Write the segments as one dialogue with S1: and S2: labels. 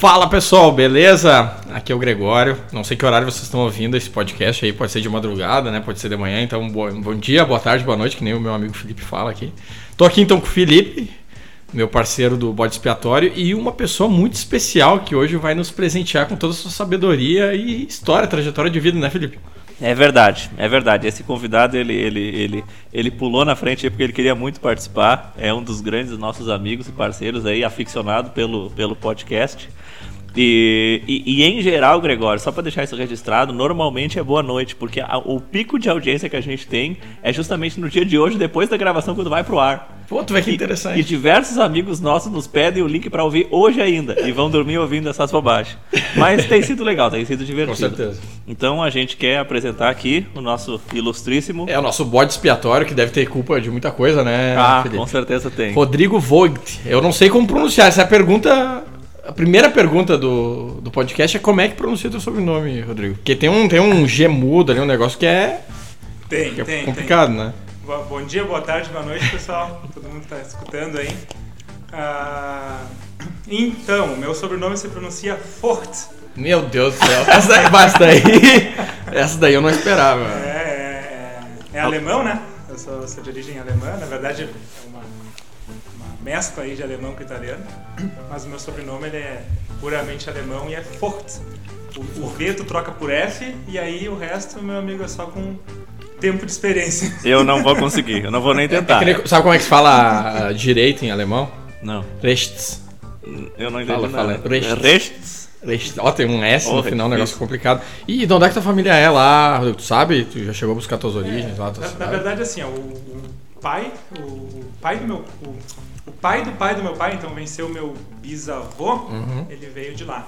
S1: Fala pessoal, beleza? Aqui é o Gregório. Não sei que horário vocês estão ouvindo esse podcast aí, pode ser de madrugada, né? Pode ser de manhã, então bom, bom dia, boa tarde, boa noite, que nem o meu amigo Felipe fala aqui. Tô aqui então com o Felipe, meu parceiro do bode expiatório, e uma pessoa muito especial que hoje vai nos presentear com toda a sua sabedoria e história, trajetória de vida, né, Felipe?
S2: É verdade, é verdade. Esse convidado ele, ele, ele, ele pulou na frente porque ele queria muito participar. É um dos grandes nossos amigos e parceiros aí, aficionado pelo, pelo podcast. E, e, e, em geral, Gregório, só para deixar isso registrado, normalmente é boa noite, porque a, o pico de audiência que a gente tem é justamente no dia de hoje, depois da gravação, quando vai pro ar.
S1: Pô, tu vê que interessante.
S2: E, e diversos amigos nossos nos pedem o link para ouvir hoje ainda e vão dormir ouvindo essas bobagens. Mas tem sido legal, tem sido divertido.
S1: Com certeza.
S2: Então a gente quer apresentar aqui o nosso ilustríssimo.
S1: É o nosso bode expiatório, que deve ter culpa de muita coisa, né?
S2: Ah, Felipe? com certeza tem.
S1: Rodrigo Vogt. Eu não sei como pronunciar, essa pergunta a primeira pergunta do, do podcast é como é que pronuncia o teu sobrenome, Rodrigo? Porque tem um, tem um G mudo ali, um negócio que é,
S3: tem,
S1: que é
S3: tem,
S1: complicado,
S3: tem.
S1: né?
S3: Bom dia, boa tarde, boa noite, pessoal. Todo mundo está escutando aí. Ah, então, meu sobrenome se pronuncia Fort.
S1: Meu Deus do céu. Essa daí, basta aí. Essa daí eu não esperava.
S3: É, é, é, é alemão, né? Eu sou, sou de origem alemã. Na verdade, é uma mescla aí de alemão com italiano, mas o meu sobrenome ele é puramente alemão e é Fort. O, o V tu troca por F e aí o resto, meu amigo, é só com tempo de experiência.
S2: Eu não vou conseguir, eu não vou nem tentar.
S1: É, sabe como é que se fala uh, direito em alemão?
S2: Não.
S1: Rechts.
S2: Eu não entendi
S1: fala,
S2: nada.
S1: Fala. Rechts.
S2: Rechts.
S1: Ó, tem um S
S2: Oh,
S1: no final, um negócio
S2: isso.
S1: complicado. E de onde é que tua família é lá? Tu sabe? Tu já chegou a buscar tuas origens lá? tua
S3: Na, na verdade, assim, ó, o, o pai, o, o pai do meu, o, o pai do pai do meu pai, então venceu o meu bisavô,
S1: Uhum.
S3: ele veio de lá.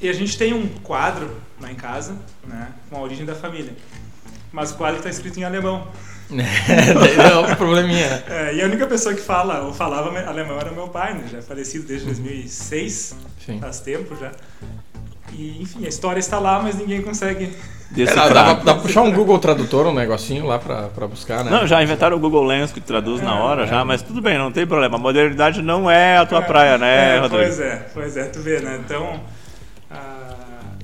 S3: E a gente tem um quadro lá em casa, né, com a origem da família. Mas o quadro está escrito em alemão.
S1: é um probleminha, né?
S3: É, e a única pessoa que fala ou falava alemão era meu pai, né, já é falecido desde 2006,
S1: Sim.
S3: faz tempo já. E, enfim, a história está lá, mas ninguém consegue.
S1: É, dá, dá, pra- dá pra puxar um Google Tradutor, um negocinho lá pra, pra buscar, né?
S2: Não, já inventaram o Google Lens que traduz na hora
S1: É.
S2: já, mas tudo bem, não tem problema. A modernidade não é a tua praia, né,
S3: É,
S2: Rodrigo?
S3: Pois é, pois é, tu vê, né? Então, a,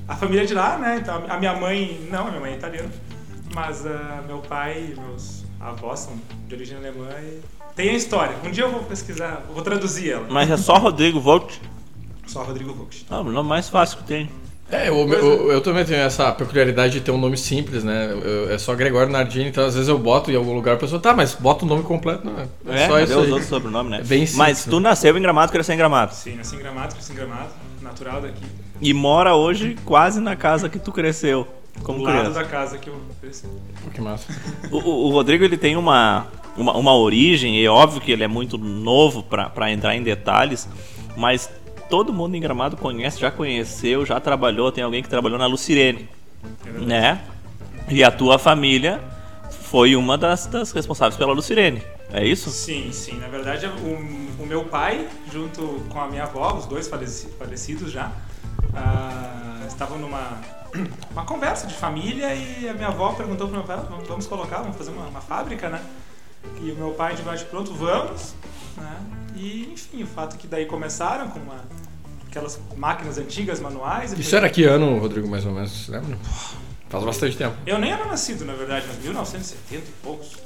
S3: a família é de lá, né? Então, a minha mãe, não, a minha mãe é italiana, mas ah, meu pai e meus avós são de origem alemã e tem a história. Um dia eu vou pesquisar, vou traduzir ela.
S2: Mas é só Rodrigo Volt.
S3: Só Rodrigo Vogt.
S2: Não, o nome mais fácil que tem.
S1: É, eu, eu, eu também tenho essa peculiaridade de ter um nome simples, né? Eu- é só Gregório Nardini, então às vezes eu boto em algum lugar a pessoa, tá, mas bota o nome completo, não é?
S2: É,
S1: só isso
S2: os outros sobrenomes, né?
S1: É bem simples,
S2: Mas tu
S1: né?
S2: nasceu em Gramado, cresceu em Gramado.
S3: Sim, nasci em Gramado, cresci em Gramado, natural daqui.
S2: E mora hoje quase na casa que tu cresceu. Como
S3: do lado
S2: criança.
S3: da casa que eu cresci.
S1: Que massa.
S2: O, o- o Rodrigo ele tem uma, uma, uma origem, e é óbvio que ele é muito novo para entrar em detalhes, mas todo mundo em Gramado conhece, já conheceu, já trabalhou, tem alguém que trabalhou na Lucirene,
S3: É
S2: né? E a tua família foi uma das, das responsáveis pela Lucirene, é isso?
S3: Sim, sim. Na verdade, o, o meu pai, junto com a minha avó, os dois faleci- falecidos já, ah, estavam numa uma conversa de família e a minha avó perguntou para meu pai, "Ah, vamos, colocar, vamos fazer uma, uma fábrica, né? E o meu pai de bate pronto, vamos, né? E enfim, o fato que daí começaram com uma, aquelas máquinas antigas, manuais.
S1: Isso
S3: foi-
S1: era que ano, Rodrigo, mais ou menos? Você lembra? Faz bastante tempo.
S3: Eu nem era nascido, na verdade, mas 1970 e poucos,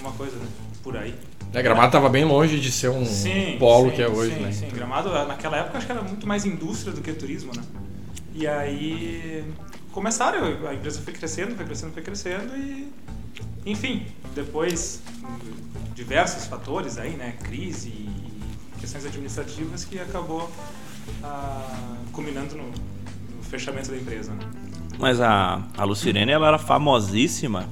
S3: uma coisa né? por aí.
S1: É, Gramado tava bem longe de ser um
S3: Sim,
S1: polo
S3: sim,
S1: que é hoje,
S3: sim,
S1: né?
S3: Sim, Gramado naquela época acho que era muito mais indústria do que turismo, né? E aí começaram, a empresa foi crescendo, foi crescendo, foi crescendo e enfim, depois diversos fatores aí, né, crise e questões administrativas que acabou ah, culminando no, no fechamento da empresa, né?
S2: Mas a, a Lucirene ela era famosíssima.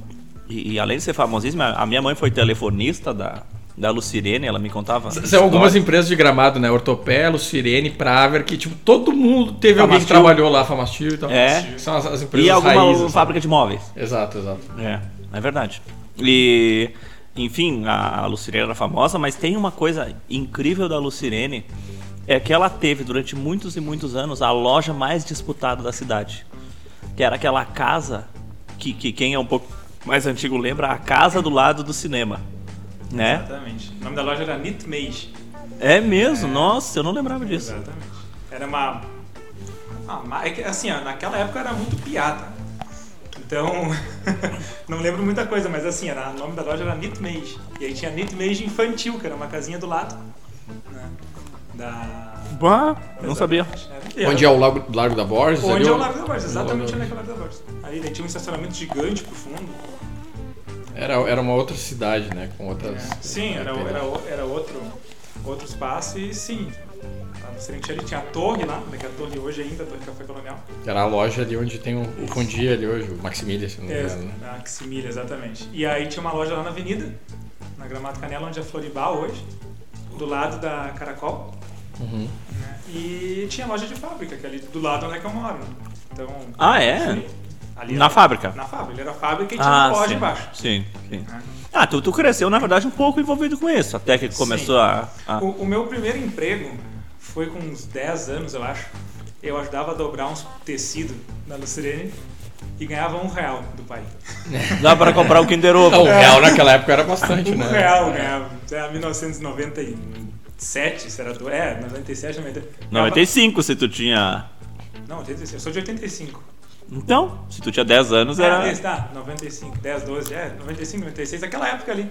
S2: E, e além de ser famosíssima, a minha mãe foi telefonista da, da Lucirene, ela me contava.
S1: São algumas
S2: histórias.
S1: empresas de Gramado, né? Ortopé, Lucirene, Praver, que tipo, todo mundo teve alguém que
S2: Famastil.
S1: trabalhou lá, Famastil e tal.
S2: É.
S1: São as, as empresas
S2: E alguma
S1: raízes. né?
S2: fábrica de móveis.
S1: Exato, exato.
S2: É, é verdade. E, enfim, a, Lucirene era famosa, mas tem uma coisa incrível da Lucirene, é que ela teve durante muitos e muitos anos a loja mais disputada da cidade. Que era aquela casa que, que quem é um pouco mais antigo lembra, a casa do lado do cinema. Né?
S3: Exatamente. O nome da loja era Nitmage.
S2: É mesmo? Nossa, eu não lembrava disso.
S3: Exatamente. Era uma. Ma- é assim, ó, naquela época era muito piada. Então, não lembro muita coisa, mas assim, era, o nome da loja era Knit Mage. E aí tinha Knit Mage Infantil, que era uma casinha do lado. Né? Da.
S2: Bah, não sabia.
S3: Era-
S1: Onde é o Largo, Largo da Borges?
S3: Onde
S1: ali,
S3: é o Largo da Borges, exatamente onde é que é o Largo da Borges. Aí daí tinha um estacionamento gigante pro fundo.
S1: Era, era uma outra cidade, né? Com outras.
S3: É, sim, era, era, era outro, outro espaço e sim. A Serente ali tinha a torre lá, né, que é a torre hoje ainda, a Torre Café Colonial.
S1: Era a loja ali onde tem o, o Fundi ali hoje, o Maximilian, se não me
S3: É,
S1: engano. né?
S3: a Ximilha, exatamente. E aí tinha uma loja lá na avenida, na Gramado Canela, onde é Floribal hoje, do lado da Caracol.
S1: Uhum.
S3: né, E tinha loja de fábrica, que é ali do lado onde é que eu moro. né. Então,
S2: Ah, é?
S3: ali
S2: Na
S3: era-
S2: fábrica?
S3: Na fábrica, ele era fábrica e tinha
S2: Ah,
S3: uma loja
S2: sim.
S3: embaixo.
S2: Sim, sim.
S3: né.
S2: Ah, tu, tu cresceu, na verdade, um pouco envolvido com isso, até que começou a. a-
S3: O, o meu primeiro emprego foi com uns 10 anos, eu acho. Eu ajudava a dobrar uns tecidos na Lucirene e ganhava um real do pai.
S2: Dá pra comprar o Kinder Ovo.
S1: Não, o real naquela época era bastante,
S3: Um
S1: né?
S3: real ganhava. Era 1997, será do. É, 97, 90.
S2: 95 se tu tinha.
S3: Não, 86. Eu sou de 85.
S2: Então, se tu tinha 10 anos, era.
S3: Esse, tá, 95, 10, 12, é, 95, 96, aquela época ali.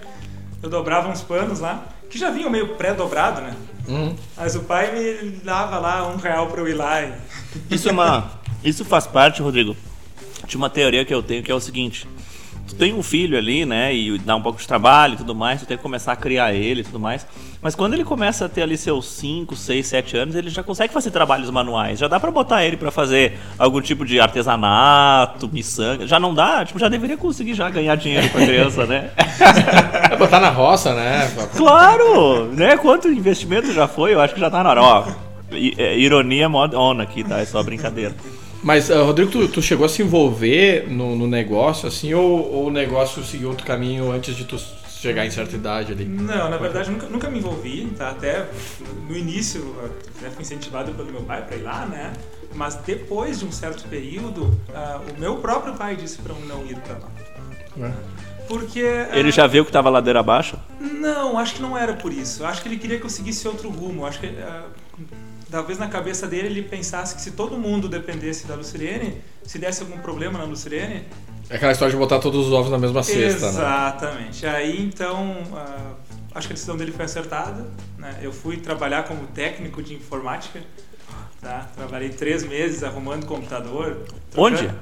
S3: Eu dobrava uns panos lá, que já vinham meio pré-dobrado, né?
S1: Uhum.
S3: Mas o pai me dava lá um real pra eu ir lá e.
S2: Isso é uma. Isso faz parte, Rodrigo, de uma teoria que eu tenho que é o seguinte. Tu tem um filho ali, né, e dá um pouco de trabalho e tudo mais, tu tem que começar a criar ele e tudo mais. Mas quando ele começa a ter ali seus 5, 6, 7 anos, ele já consegue fazer trabalhos manuais. Já dá pra botar ele pra fazer algum tipo de artesanato, miçanga. Já não dá? Tipo, já deveria conseguir já ganhar dinheiro pra criança, né?
S1: É botar na roça, né?
S2: Claro! Né? Quanto investimento já foi? Eu acho que já tá na hora. Ó, é, ironia mod on aqui, tá? É só brincadeira.
S1: Mas, ah, Rodrigo, tu, tu chegou a se envolver no, no negócio, assim, ou, ou o negócio seguiu outro caminho antes de tu chegar em certa idade ali?
S3: Não, na verdade nunca, nunca me envolvi, tá? Até no início até fui incentivado pelo meu pai para ir lá, né? Mas depois de um certo período, ah, o meu próprio pai disse para eu não ir para lá. Porque. ah,
S2: Ele já viu que tava ladeira abaixo?
S3: Não, acho que não era por isso. Acho que ele queria que eu seguisse outro rumo. Acho que. ah, talvez na cabeça dele ele pensasse que se todo mundo dependesse da Lucirene, se desse algum problema na Lucirene,
S1: É aquela história de botar todos os ovos na mesma cesta, né?
S3: Exatamente. Aí então, ah, acho que a decisão dele foi acertada. Né? Eu fui trabalhar como técnico de informática. Tá? Trabalhei três meses arrumando computador.
S2: Onde?
S3: trocando-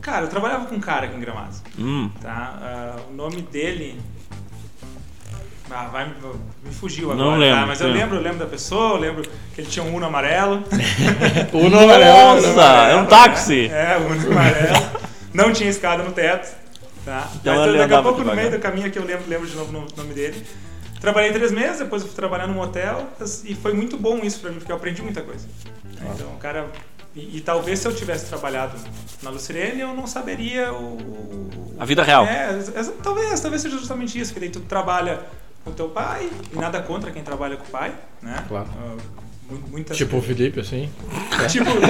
S3: Cara, eu trabalhava com um cara aqui em Gramado.
S2: Hum.
S3: Tá? Ah, o nome dele. Ah, vai, me fugiu
S2: Não
S3: agora,
S2: lembro,
S3: tá? mas eu lembro, eu lembro da pessoa, eu lembro que ele tinha um Uno amarelo.
S1: O não amarelo,
S2: Nossa, é um táxi!
S3: É, o Uno amarelo. Não tinha escada no teto. Tá?
S2: Então
S3: Mas daqui a pouco, no meio do caminho aqui, eu lembro, lembro de novo o nome dele. Trabalhei três meses, depois eu fui trabalhar num hotel e foi muito bom isso pra mim, porque eu aprendi muita coisa. Então, o cara. E, e talvez se eu tivesse trabalhado na Lucirene, eu não saberia o.
S2: A vida real.
S3: É, exa- talvez, talvez seja justamente isso, que daí tu trabalha com teu pai, e nada contra quem trabalha com o pai, né?
S1: Claro.
S3: Mu- muitas
S1: Tipo o Felipe, assim.
S3: Tipo, tipo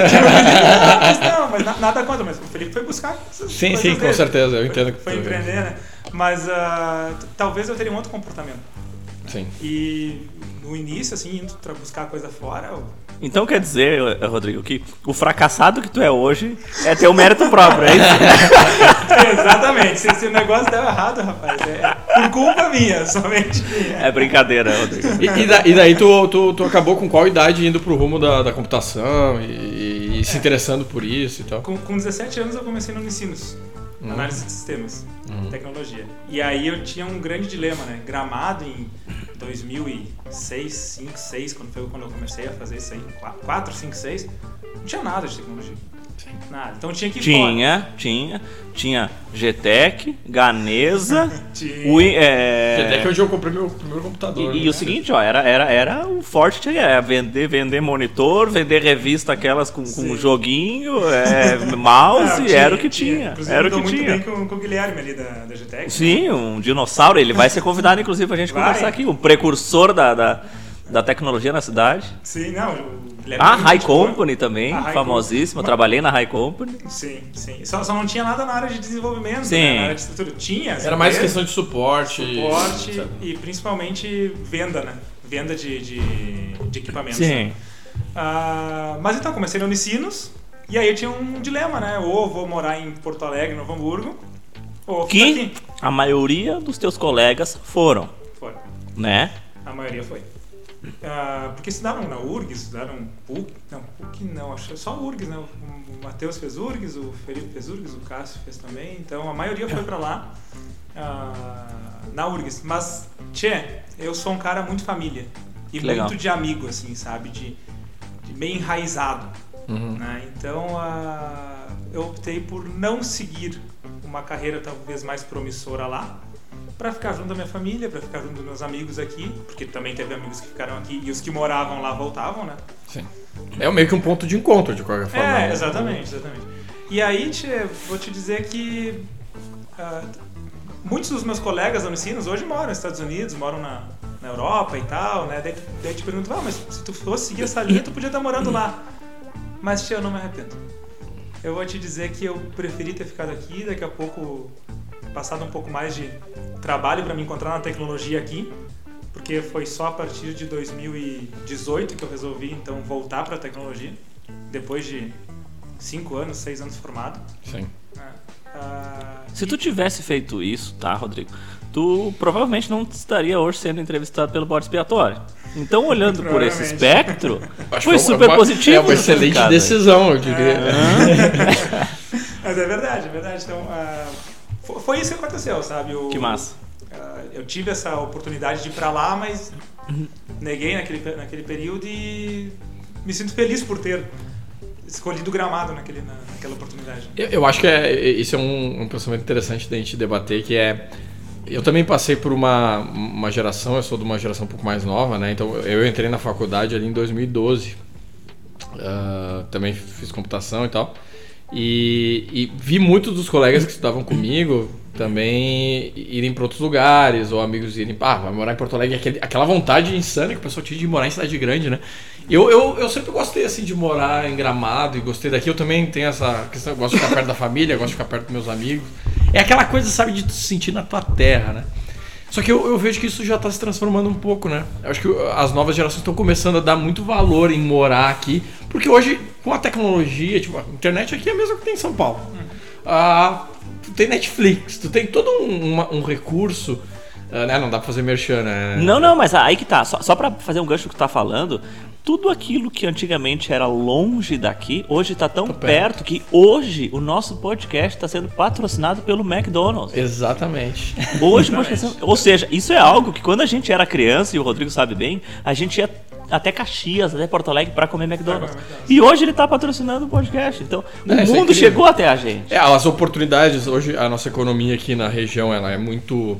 S3: mas não, mas na- nada contra, mas o Felipe foi buscar.
S1: Sim, sim, com
S3: dele.
S1: certeza, eu entendo que
S3: Foi
S1: tu-
S3: empreender, né? Mas t- talvez eu teria um outro comportamento.
S1: Sim.
S3: E no início, assim, indo pra buscar coisa fora, eu-
S2: Então quer dizer, Rodrigo, que o fracassado que tu é hoje é teu mérito próprio, é isso?
S3: Exatamente. Se, se o negócio deu errado, rapaz, é por culpa minha, somente minha.
S2: É brincadeira, Rodrigo.
S1: E, e da- e daí tu, tu, tu acabou com qual idade indo pro rumo da, da computação e, e se interessando por isso e tal?
S3: Com, com 17 anos eu comecei no Unicinos,
S1: Uhum.
S3: análise de sistemas,
S1: Uhum.
S3: tecnologia. E aí eu tinha um grande dilema, né? Gramado em 2006, 5, 6, quando foi quando eu comecei a fazer isso aí, 4, 5, 6, não tinha nada de tecnologia. Nada. Então tinha que ir fora.
S2: Tinha, tinha, tinha GTEC, Ganesa,
S3: Tinha.
S2: Win- é,
S1: Até que hoje eu comprei meu primeiro computador.
S2: E, e
S1: né?
S2: o seguinte, ó, era, era, era o forte tinha é vender, vender monitor, vender revista aquelas com, com joguinho, é, mouse,
S3: Ah, tinha,
S2: era o que tinha.
S3: Inclusive,
S2: Era o que tinha.
S3: bem com, com o Guilherme ali da, da GTEC.
S2: Sim, um dinossauro, ele vai ser convidado, inclusive, pra gente
S3: Vai.
S2: conversar aqui, um precursor da, da, da tecnologia na cidade.
S3: Sim, não.
S2: A High. Company também,
S3: High
S2: famosíssima,
S3: Company.
S2: trabalhei na High Company.
S3: Sim, sim. Só, só não tinha nada na área de desenvolvimento,
S2: Sim.
S3: né? na área de estrutura. Tinha.
S1: Era mais
S3: empresas,
S1: questão de suporte.
S3: suporte e principalmente venda, né? Venda de, de, de equipamentos.
S2: Sim.
S3: né? Ah, mas então, comecei no Unicinos, e aí eu tinha um dilema, né? Ou vou morar em Porto Alegre, Novo Hamburgo, ou
S2: Que
S3: aqui.
S2: a maioria dos teus colegas foram,
S3: Foi.
S2: né?
S3: A maioria foi. Ah, porque estudaram na URGS, estudaram PUC. Não, PUC não, acho só URGS, né? O Matheus fez URGS, o Felipe fez URGS, o Cássio fez também. Então a maioria foi pra lá, ah, na URGS. Mas, tchê, eu sou um cara muito família. E
S2: Que legal.
S3: muito de amigo, assim, sabe? De, de meio enraizado. né? Então ah, eu optei por não seguir uma carreira talvez mais promissora lá para ficar junto da minha família, para ficar junto dos meus amigos aqui, porque também teve amigos que ficaram aqui e os que moravam lá voltavam, né?
S1: Sim. É meio que um ponto de encontro, de qualquer forma.
S3: É,
S1: né?
S3: exatamente, exatamente. E aí, tchê, vou te dizer que ah, muitos dos meus colegas Unicinos hoje moram nos Estados Unidos, moram na, na Europa e tal, né? Daí, daí te pergunto, ah, mas se tu fosse seguir essa linha, tu podia estar morando lá. Mas, tchê, eu não me arrependo. Eu vou te dizer que eu preferi ter ficado aqui, daqui a pouco passado um pouco mais de trabalho para me encontrar na tecnologia aqui, porque foi só a partir de 2018 que eu resolvi então voltar para a tecnologia, depois de cinco anos, seis anos formado.
S1: Sim.
S3: né? Ah,
S2: Se tu tivesse feito isso, tá, Rodrigo? Tu provavelmente não estaria hoje sendo entrevistado pelo bode expiatório. Então, olhando por esse espectro,
S1: Acho
S2: foi
S1: é
S2: super
S1: uma-
S2: positivo.
S1: É uma excelente decisão, eu diria.
S3: Mas é verdade, é verdade. Então, ah, foi isso que aconteceu, sabe? O-
S2: Que massa.
S3: ah, eu tive essa oportunidade de ir para lá, mas neguei naquele, naquele período e me sinto feliz por ter escolhido o gramado naquele, na- naquela oportunidade.
S1: Eu, eu acho que é, isso é um, um pensamento interessante da gente debater, que é... Eu também passei por uma, uma geração, eu sou de uma geração um pouco mais nova, né? Então eu entrei na faculdade ali em 2012. Ah, também fiz computação e tal. E, e vi muitos dos colegas que estudavam comigo também irem para outros lugares, ou amigos irem, ah, vai morar em Porto Alegre, aquele, aquela vontade insana que o pessoal tinha de morar em cidade grande, né? Eu, eu, eu sempre gostei assim de morar em Gramado e gostei daqui. Eu também tenho essa questão, gosto de ficar perto da família, gosto de ficar perto dos meus amigos. É aquela coisa, sabe, de se sentir na tua terra, né? Só que eu, eu vejo que isso já está se transformando um pouco, né? Eu acho que as novas gerações estão começando a dar muito valor em morar aqui, porque hoje, com a tecnologia, tipo, a internet aqui é a mesma que tem em São Paulo. Ah, tu tem Netflix, tu tem todo um, um recurso, ah, né? Não dá pra fazer merchan, né?
S2: Não, não, mas aí que tá. Só, só pra fazer um gancho que tu tá falando, tudo aquilo que antigamente era longe daqui, hoje tá tão
S1: perto.
S2: perto. que hoje o nosso podcast tá sendo patrocinado pelo McDonald's.
S1: Exatamente.
S2: Hoje, tá sendo- ou seja, isso é algo que quando a gente era criança, e o Rodrigo sabe bem, a gente ia até Caxias, até Porto Alegre pra comer McDonald's. E hoje ele tá patrocinando o podcast. Então, o
S1: É, é
S2: mundo
S1: incrível.
S2: chegou até a gente.
S1: É, as oportunidades, hoje a nossa economia aqui na região ela é muito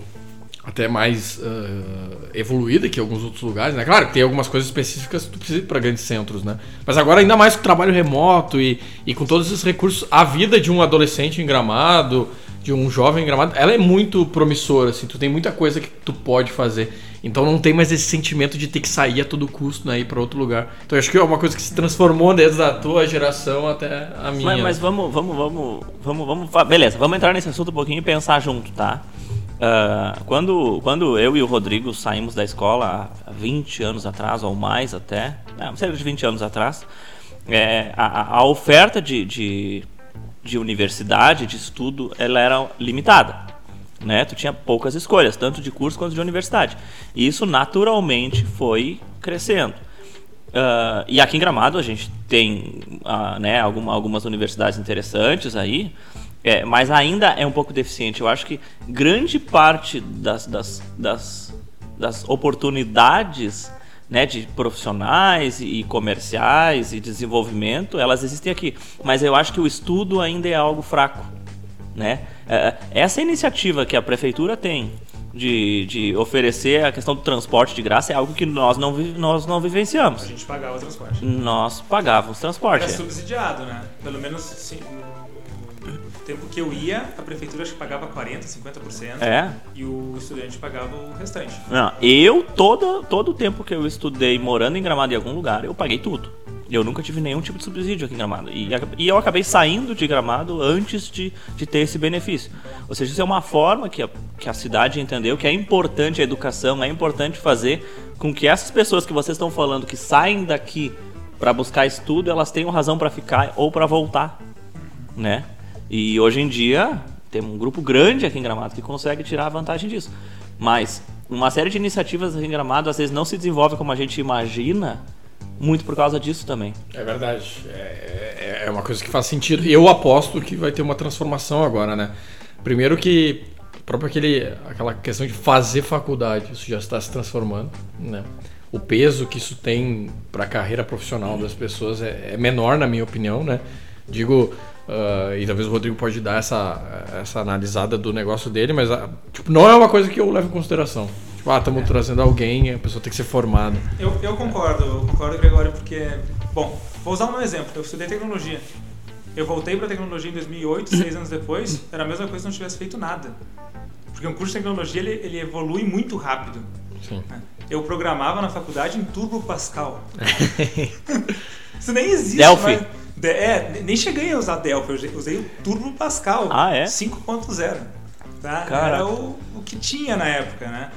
S1: até mais ah, evoluída que alguns outros lugares, né? Claro que tem algumas coisas específicas que tu precisa para grandes centros, né? Mas agora ainda mais com o trabalho remoto e, e com todos esses recursos, a vida de um adolescente em Gramado, de um jovem em Gramado, ela é muito promissora, assim, tu tem muita coisa que tu pode fazer. Então não tem mais esse sentimento de ter que sair a todo custo, né, ir para outro lugar. Então acho que é uma coisa que se transformou desde a tua geração até a minha.
S2: Mas, mas vamos, vamos, vamos, vamos, vamos. Beleza, vamos entrar nesse assunto um pouquinho e pensar junto, tá? Ah, quando, quando eu e o Rodrigo saímos da escola há 20 anos atrás, ou mais até, é, cerca de 20 anos atrás, é, a, a- oferta de, de, de universidade, de estudo, ela era limitada. Né? Tu tinha poucas escolhas, tanto de curso quanto de universidade. E isso naturalmente foi crescendo. Ah, e aqui em Gramado a gente tem ah, né, alguma- algumas universidades interessantes aí, é, mas ainda é um pouco deficiente. Eu acho que grande parte das, das, das, das oportunidades né, de profissionais e comerciais e desenvolvimento, elas existem aqui. Mas eu acho que o estudo ainda é algo fraco. Né? É, Essa iniciativa que a prefeitura tem de, de oferecer a questão do transporte de graça é algo que nós não, nós não
S3: A
S2: vivenciamos.
S3: gente pagava o transporte.
S2: Nós pagávamos transporte.
S3: Era subsidiado, né? Pelo menos sim, tempo que eu ia, a prefeitura acho que pagava 40%, 50%.
S2: É.
S3: E o estudante pagava o restante.
S2: Não, eu, todo, todo o tempo que eu estudei morando em Gramado em algum lugar, eu paguei tudo. Eu nunca tive nenhum tipo de subsídio aqui em Gramado. E, e eu acabei saindo de Gramado antes de, de ter esse benefício. Ou seja, isso é uma forma que a, que a cidade entendeu que é importante a educação, é importante fazer com que essas pessoas que vocês estão falando que saem daqui para buscar estudo, elas tenham razão para ficar ou para voltar, né? E hoje em dia tem um grupo grande aqui em Gramado que consegue tirar vantagem disso. Mas uma série de iniciativas em Gramado às vezes não se desenvolve como a gente imagina, muito por causa disso também.
S1: É verdade. É, é, é uma coisa que faz sentido. Eu aposto que vai ter uma transformação agora, né? Primeiro que próprio aquele, aquela questão de fazer faculdade, isso já está se transformando, né? O peso que isso tem para a carreira profissional das pessoas é, é, menor, na minha opinião, né? Digo, uh, e talvez o Rodrigo pode dar essa, essa analisada do negócio dele, mas uh, tipo, não é uma coisa que eu levo em consideração. Tipo, ah, estamos é. trazendo alguém, a pessoa tem que ser formada.
S3: Eu, eu concordo, eu concordo, Gregório, porque, bom, vou usar um exemplo. Eu estudei tecnologia. Eu voltei para tecnologia em 2008, seis anos depois, era a mesma coisa se não tivesse feito nada. Porque um curso de tecnologia ele, ele evolui muito rápido. Sim. Né? Eu programava na faculdade em Turbo Pascal. Isso nem existe.
S2: Delphi.
S3: Mas, é, nem cheguei a usar Delphi, eu usei o Turbo Pascal
S2: ah, é?
S3: 5.0. Tá? Era o, o que tinha na época, né?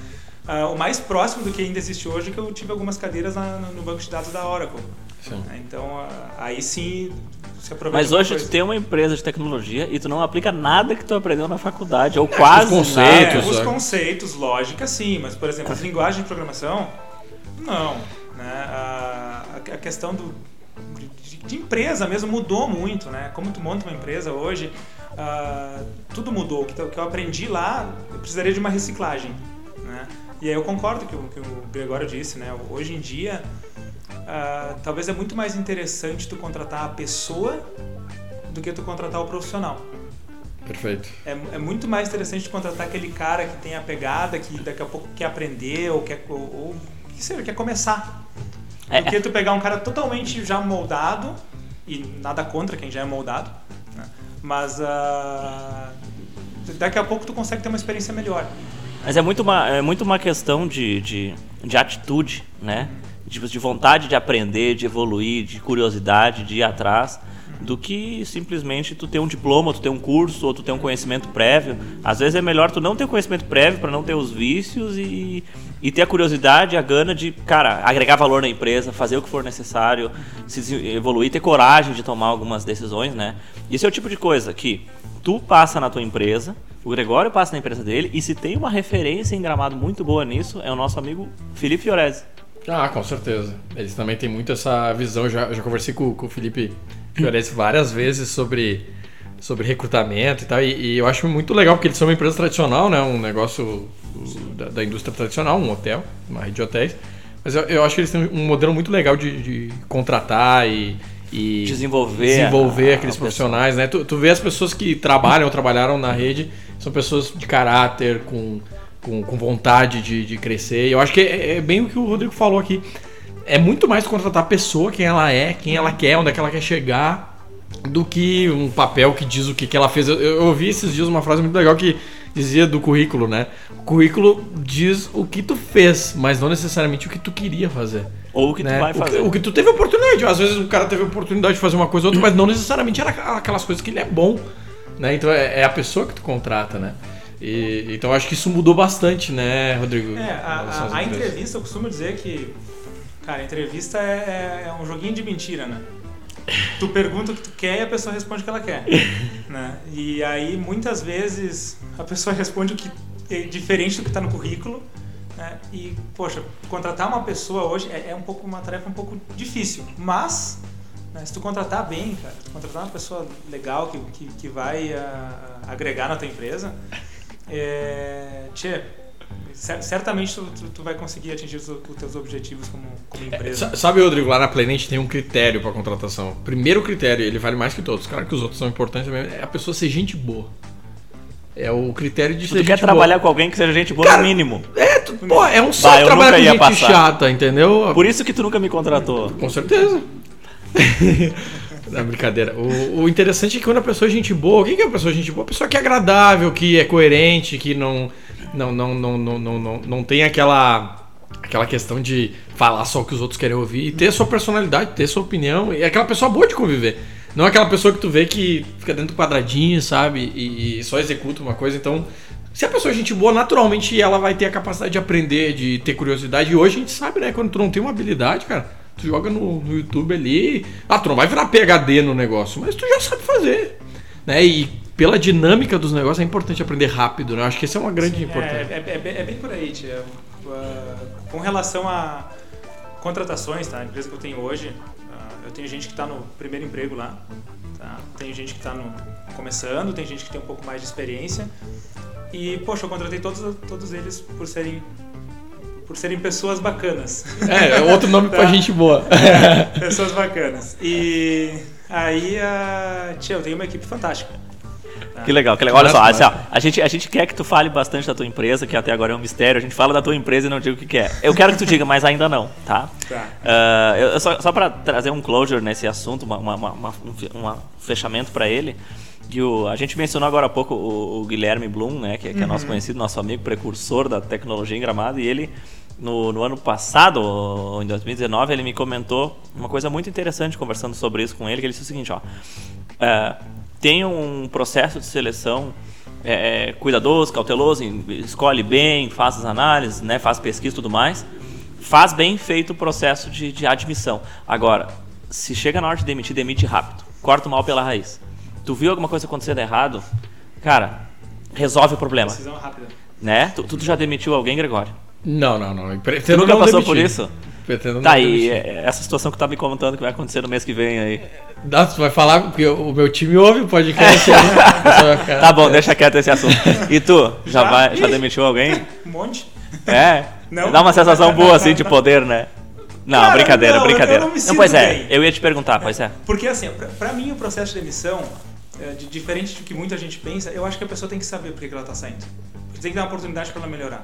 S3: Uh, o mais próximo do que ainda existe hoje é que eu tive algumas cadeiras na, no banco de dados da Oracle. Sim. Então, uh, aí sim se aproveita.
S2: Mas hoje tu tem uma empresa de tecnologia e tu não aplica nada que tu aprendeu na faculdade, ou é, quase os conceitos.
S3: É, os conceitos, lógica sim, mas, por exemplo, as linguagens de programação, não. Né? A, a questão do, de, empresa mesmo mudou muito, né? Como tu monta uma empresa hoje, uh, tudo mudou. O que, que eu aprendi lá, eu precisaria de uma reciclagem, né? E aí eu concordo com o que o Gregório disse, né? Hoje em dia, uh, talvez é muito mais interessante tu contratar a pessoa do que tu contratar o profissional.
S1: Perfeito.
S3: É, é muito mais interessante tu contratar aquele cara que tem a pegada, que daqui a pouco quer aprender ou quer, ou, ou que seja, quer começar. É. Do que tu pegar um cara totalmente já moldado, e nada contra quem já é moldado, né? mas uh, daqui a pouco tu consegue ter uma experiência melhor.
S2: Mas é muito uma, é muito uma questão de, de, de atitude, né? De, de vontade de aprender, de evoluir, de curiosidade, de ir atrás, do que simplesmente tu ter um diploma, tu ter um curso, ou tu ter um conhecimento prévio. Às vezes é melhor tu não ter conhecimento prévio para não ter os vícios e, e ter a curiosidade, a gana de, cara, agregar valor na empresa, fazer o que for necessário, se evoluir, ter coragem de tomar algumas decisões, né? Isso é o tipo de coisa que tu passa na tua empresa, o Gregório passa na empresa dele e se tem uma referência em gramado muito boa nisso, é o nosso amigo Felipe Fiorese.
S1: Ah, com certeza. Eles também têm muito essa visão. Já, já conversei com, com o Felipe Fiorese várias vezes sobre, sobre recrutamento e tal. E, e, eu acho muito legal, porque eles são uma empresa tradicional, né? Um negócio da, da indústria tradicional, um hotel, uma rede de hotéis. Mas eu, eu acho que eles têm um modelo muito legal de, de contratar e, e
S2: desenvolver,
S1: desenvolver a, aqueles a profissionais, né? Tu, tu vê as pessoas que trabalham ou trabalharam na rede, são pessoas de caráter, com, com, com vontade de, de crescer. E eu acho que é, é, bem o que o Rodrigo falou aqui. É muito mais contratar a pessoa, quem ela é, quem ela quer, onde é que ela quer chegar, do que um papel que diz o que, que ela fez. Eu, eu ouvi esses dias uma frase muito legal que dizia do currículo, né? O currículo diz o que tu fez, mas não necessariamente o que tu queria fazer.
S2: Ou o que né? tu vai fazer.
S1: O que, o que, tu teve oportunidade. Às vezes o cara teve oportunidade de fazer uma coisa ou outra, mas não necessariamente era aquelas coisas que ele é bom. Né? Então é, é a pessoa que tu contrata, né? E, então acho que isso mudou bastante, né, Rodrigo?
S3: É, a, a, a entrevista, eu costumo dizer que, cara, a entrevista é, é, é um joguinho de mentira, né? Tu pergunta o que tu quer e a pessoa responde o que ela quer. né? E aí, muitas vezes, a pessoa responde o que é diferente do que está no currículo. Né? E, poxa, contratar uma pessoa hoje é, é, um pouco uma tarefa um pouco difícil. Mas, né, se tu contratar bem, cara, contratar uma pessoa legal que, que, que vai a, a agregar na tua empresa, é, tchê, certamente tu, tu, tu, vai conseguir atingir os, os teus objetivos como, como é, empresa.
S1: É, sabe, Rodrigo, lá na Planet tem um critério para contratação. Primeiro critério, ele vale mais que todos. Claro que os outros são importantes também, é a pessoa ser gente boa. É o critério de tu
S2: ser Tu quer trabalhar boa. com alguém que seja gente boa Cara, no mínimo.
S1: É, tu, pô, é um saco trabalhar com gente passar. chata, entendeu?
S2: Por isso que tu nunca me contratou.
S1: Com certeza. Não, brincadeira. O, o, interessante é que quando a pessoa é gente boa, o que é uma pessoa gente boa? A pessoa que é agradável, que é coerente, que não não, não, não, não, não, não, não tem aquela aquela questão de falar só o que os outros querem ouvir e ter a sua personalidade, ter a sua opinião. E é aquela pessoa boa de conviver. Não é aquela pessoa que tu vê que fica dentro do quadradinho, sabe? E, e só executa uma coisa. Então, se a pessoa é gente boa, naturalmente ela vai ter a capacidade de aprender, de ter curiosidade. E hoje a gente sabe, né? Quando tu não tem uma habilidade, cara, Tu joga no, no YouTube ali. Ah, tu não vai virar PHD no negócio, mas tu já sabe fazer. Né? E pela dinâmica dos negócios é importante aprender rápido, né? Eu acho que essa é uma grande
S3: Sim,
S1: importância.
S3: É, é, é, é bem por aí, tia. Uh, com relação a contratações, tá? A empresa que eu tenho hoje, uh, eu tenho gente que está no primeiro emprego lá, tá? Tenho gente que está começando, tem gente que tem um pouco mais de experiência. E, poxa, eu contratei todos, todos eles por serem por serem pessoas bacanas.
S1: É, é outro nome tá? pra gente boa.
S3: É, pessoas bacanas. E aí, uh, tia, eu tenho uma equipe fantástica.
S2: Que legal, que legal. Olha só, assim, ó, a, gente, a gente quer que tu fale bastante da tua empresa, que até agora é um mistério. A gente fala da tua empresa e não diga o que, que é. Eu quero que tu diga, mas ainda não, tá?
S3: tá.
S2: Uh, eu, só só para trazer um closure nesse assunto, uma, uma, uma, um, um fechamento para ele, que o, a gente mencionou agora há pouco o, o Guilherme Blum, né, que, que é nosso uhum. conhecido, nosso amigo, precursor da tecnologia em Gramado, e ele no, no, ano passado, em 2019, ele me comentou uma coisa muito interessante conversando sobre isso com ele, que ele disse o seguinte, ó, uh, tem um processo de seleção é, é, cuidadoso, cauteloso, escolhe bem, faz as análises, né, faz pesquisa e tudo mais, faz bem feito o processo de, de admissão. Agora, se chega na hora de demitir, demite rápido, corta o mal pela raiz. Tu viu alguma coisa acontecendo errado, cara, resolve o problema.
S3: Decisão rápida.
S2: Né? Tu, tu já demitiu alguém, Gregório?
S1: Não, não, não.
S2: Tu nunca passou demitir. por isso? Pretendo tá, e essa situação que tu tá me contando que vai acontecer no mês que vem aí.
S1: Dá, tu vai falar porque o meu time ouve o podcast.
S2: tá bom, deixa quieto esse assunto. E tu, já, já vai, já demitiu alguém?
S3: Um monte.
S2: É? Não. Dá uma sensação boa assim de poder, né? Não, Cara, brincadeira, não, brincadeira. Eu não, não pois é, eu ia te perguntar, pois é.
S3: Porque assim, pra, pra mim o processo de demissão, é, de, diferente do que muita gente pensa, eu acho que a pessoa tem que saber por que ela tá saindo. Tem que dar uma oportunidade para ela melhorar.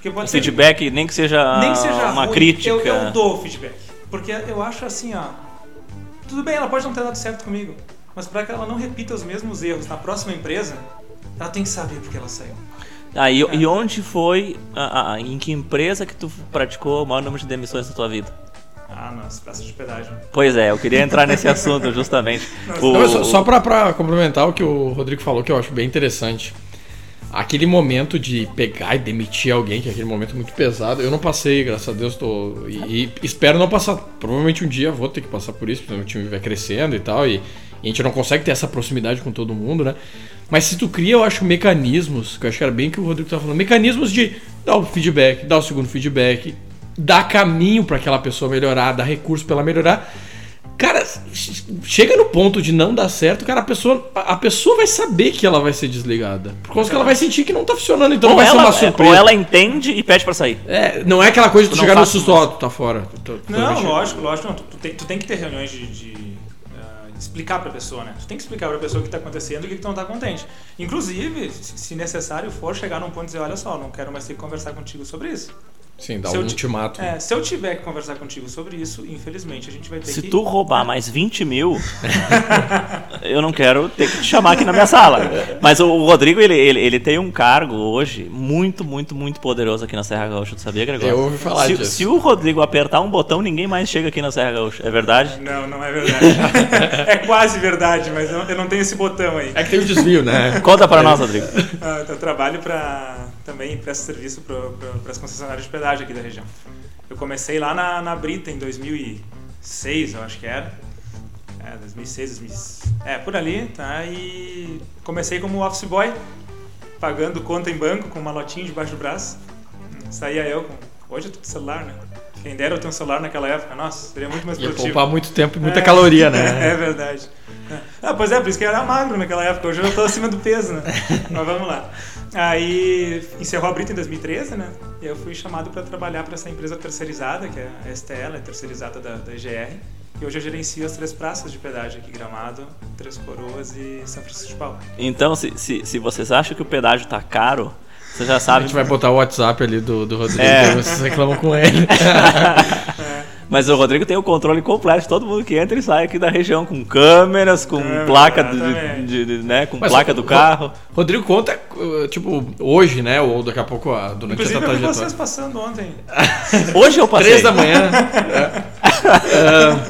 S2: Porque pode feedback, ser, nem que seja, nem que seja uma ruim, crítica.
S3: Eu, eu dou feedback. Porque eu acho assim, ó. Tudo bem, ela pode não ter dado certo comigo. Mas para que ela não repita os mesmos erros na próxima empresa, ela tem que saber porque ela saiu.
S2: Ah, e, é. e onde foi, ah, ah, em que empresa que tu praticou o maior número de demissões na tua vida?
S3: Ah, nas praças de pedágio.
S2: Pois é, eu queria entrar nesse assunto justamente.
S1: o... Não, só, só para complementar o que o Rodrigo falou, que eu acho bem interessante aquele momento de pegar e demitir alguém, que é aquele momento muito pesado, eu não passei, graças a Deus, tô. E, e espero não passar. Provavelmente um dia vou ter que passar por isso, porque o time vai crescendo e tal, e, e, a gente não consegue ter essa proximidade com todo mundo, né? Mas se tu cria, eu acho, mecanismos, que eu acho que era bem que o Rodrigo estava falando, mecanismos de dar o feedback, dar o segundo feedback, dar caminho para aquela pessoa melhorar, dar recurso para ela melhorar Cara, chega no ponto de não dar certo, cara, a pessoa, a pessoa vai saber que ela vai ser desligada. Por causa que ela vai sentir que não tá funcionando, então
S2: ou
S1: vai
S2: ela,
S1: ser uma surpresa.
S2: Ou ela entende e pede pra sair.
S1: É, não é aquela coisa de tu, chegar no susto, ó, tu tá fora. Tu,
S3: tu não, lógico, lógico. Não, tu, tu, tem, tu tem que ter reuniões de, de uh, explicar pra pessoa, né? Tu tem que explicar pra pessoa o que tá acontecendo e o que, que tu não tá contente. Inclusive, se necessário for, chegar num ponto e dizer, olha só, não quero mais ter que conversar contigo sobre isso.
S1: Sim, dá se um ultimato.
S3: É, se eu tiver que conversar contigo sobre isso, infelizmente a gente vai ter
S2: se
S3: que.
S2: Se tu roubar mais 20 mil, eu não quero ter que te chamar aqui na minha sala. Mas o Rodrigo, ele, ele, ele tem um cargo hoje muito, muito, muito poderoso aqui na Serra Gaúcha. Tu sabia, Gregório?
S1: Eu ouvi falar
S2: se,
S1: disso.
S2: Se o Rodrigo apertar um botão, ninguém mais chega aqui na Serra Gaúcha. É verdade?
S3: Não, não é verdade. é quase verdade, mas eu não tenho esse botão aí.
S1: É que tem um desvio, né?
S2: Conta para nós, Rodrigo.
S3: Ah, eu trabalho para também presto serviço para as concessionárias de pedágio aqui da região. Eu comecei lá na, na Brita em 2006, eu acho que era. É, 2006, 2006. É, por ali, tá? E comecei como office boy, pagando conta em banco com uma lotinha debaixo do braço. Saía eu com. Hoje tô com celular, né? Quem dera eu ter um celular naquela época, nossa, seria muito mais produtivo.
S1: Ia poupar muito tempo e muita é, caloria, né?
S3: É verdade. Ah, pois é, por isso que eu era magro naquela época. Hoje eu tô acima do peso, né? Mas vamos lá. Aí encerrou a Brita em 2013, né? E eu fui chamado para trabalhar para essa empresa terceirizada, que é a STL, é terceirizada da, da EGR. E hoje eu gerencio as três praças de pedágio aqui, Gramado, Três Coroas e São Francisco de Paulo.
S2: Então, se, se, se vocês acham que o pedágio tá caro, você já sabe.
S1: A gente vai botar o WhatsApp ali do, do Rodrigo, é. vocês reclamam com ele.
S2: é. Mas o Rodrigo tem o controle completo de todo mundo que entra e sai aqui da região, com câmeras, com é, placa, de, de, de, né, com Mas placa do carro.
S1: Rodrigo conta, uh, tipo, hoje, né? Ou daqui a pouco, durante
S3: Inclusive,
S1: essa trajetória.
S3: Eu vi vocês passando ontem.
S2: hoje eu passei.
S1: Três da manhã. é. uh,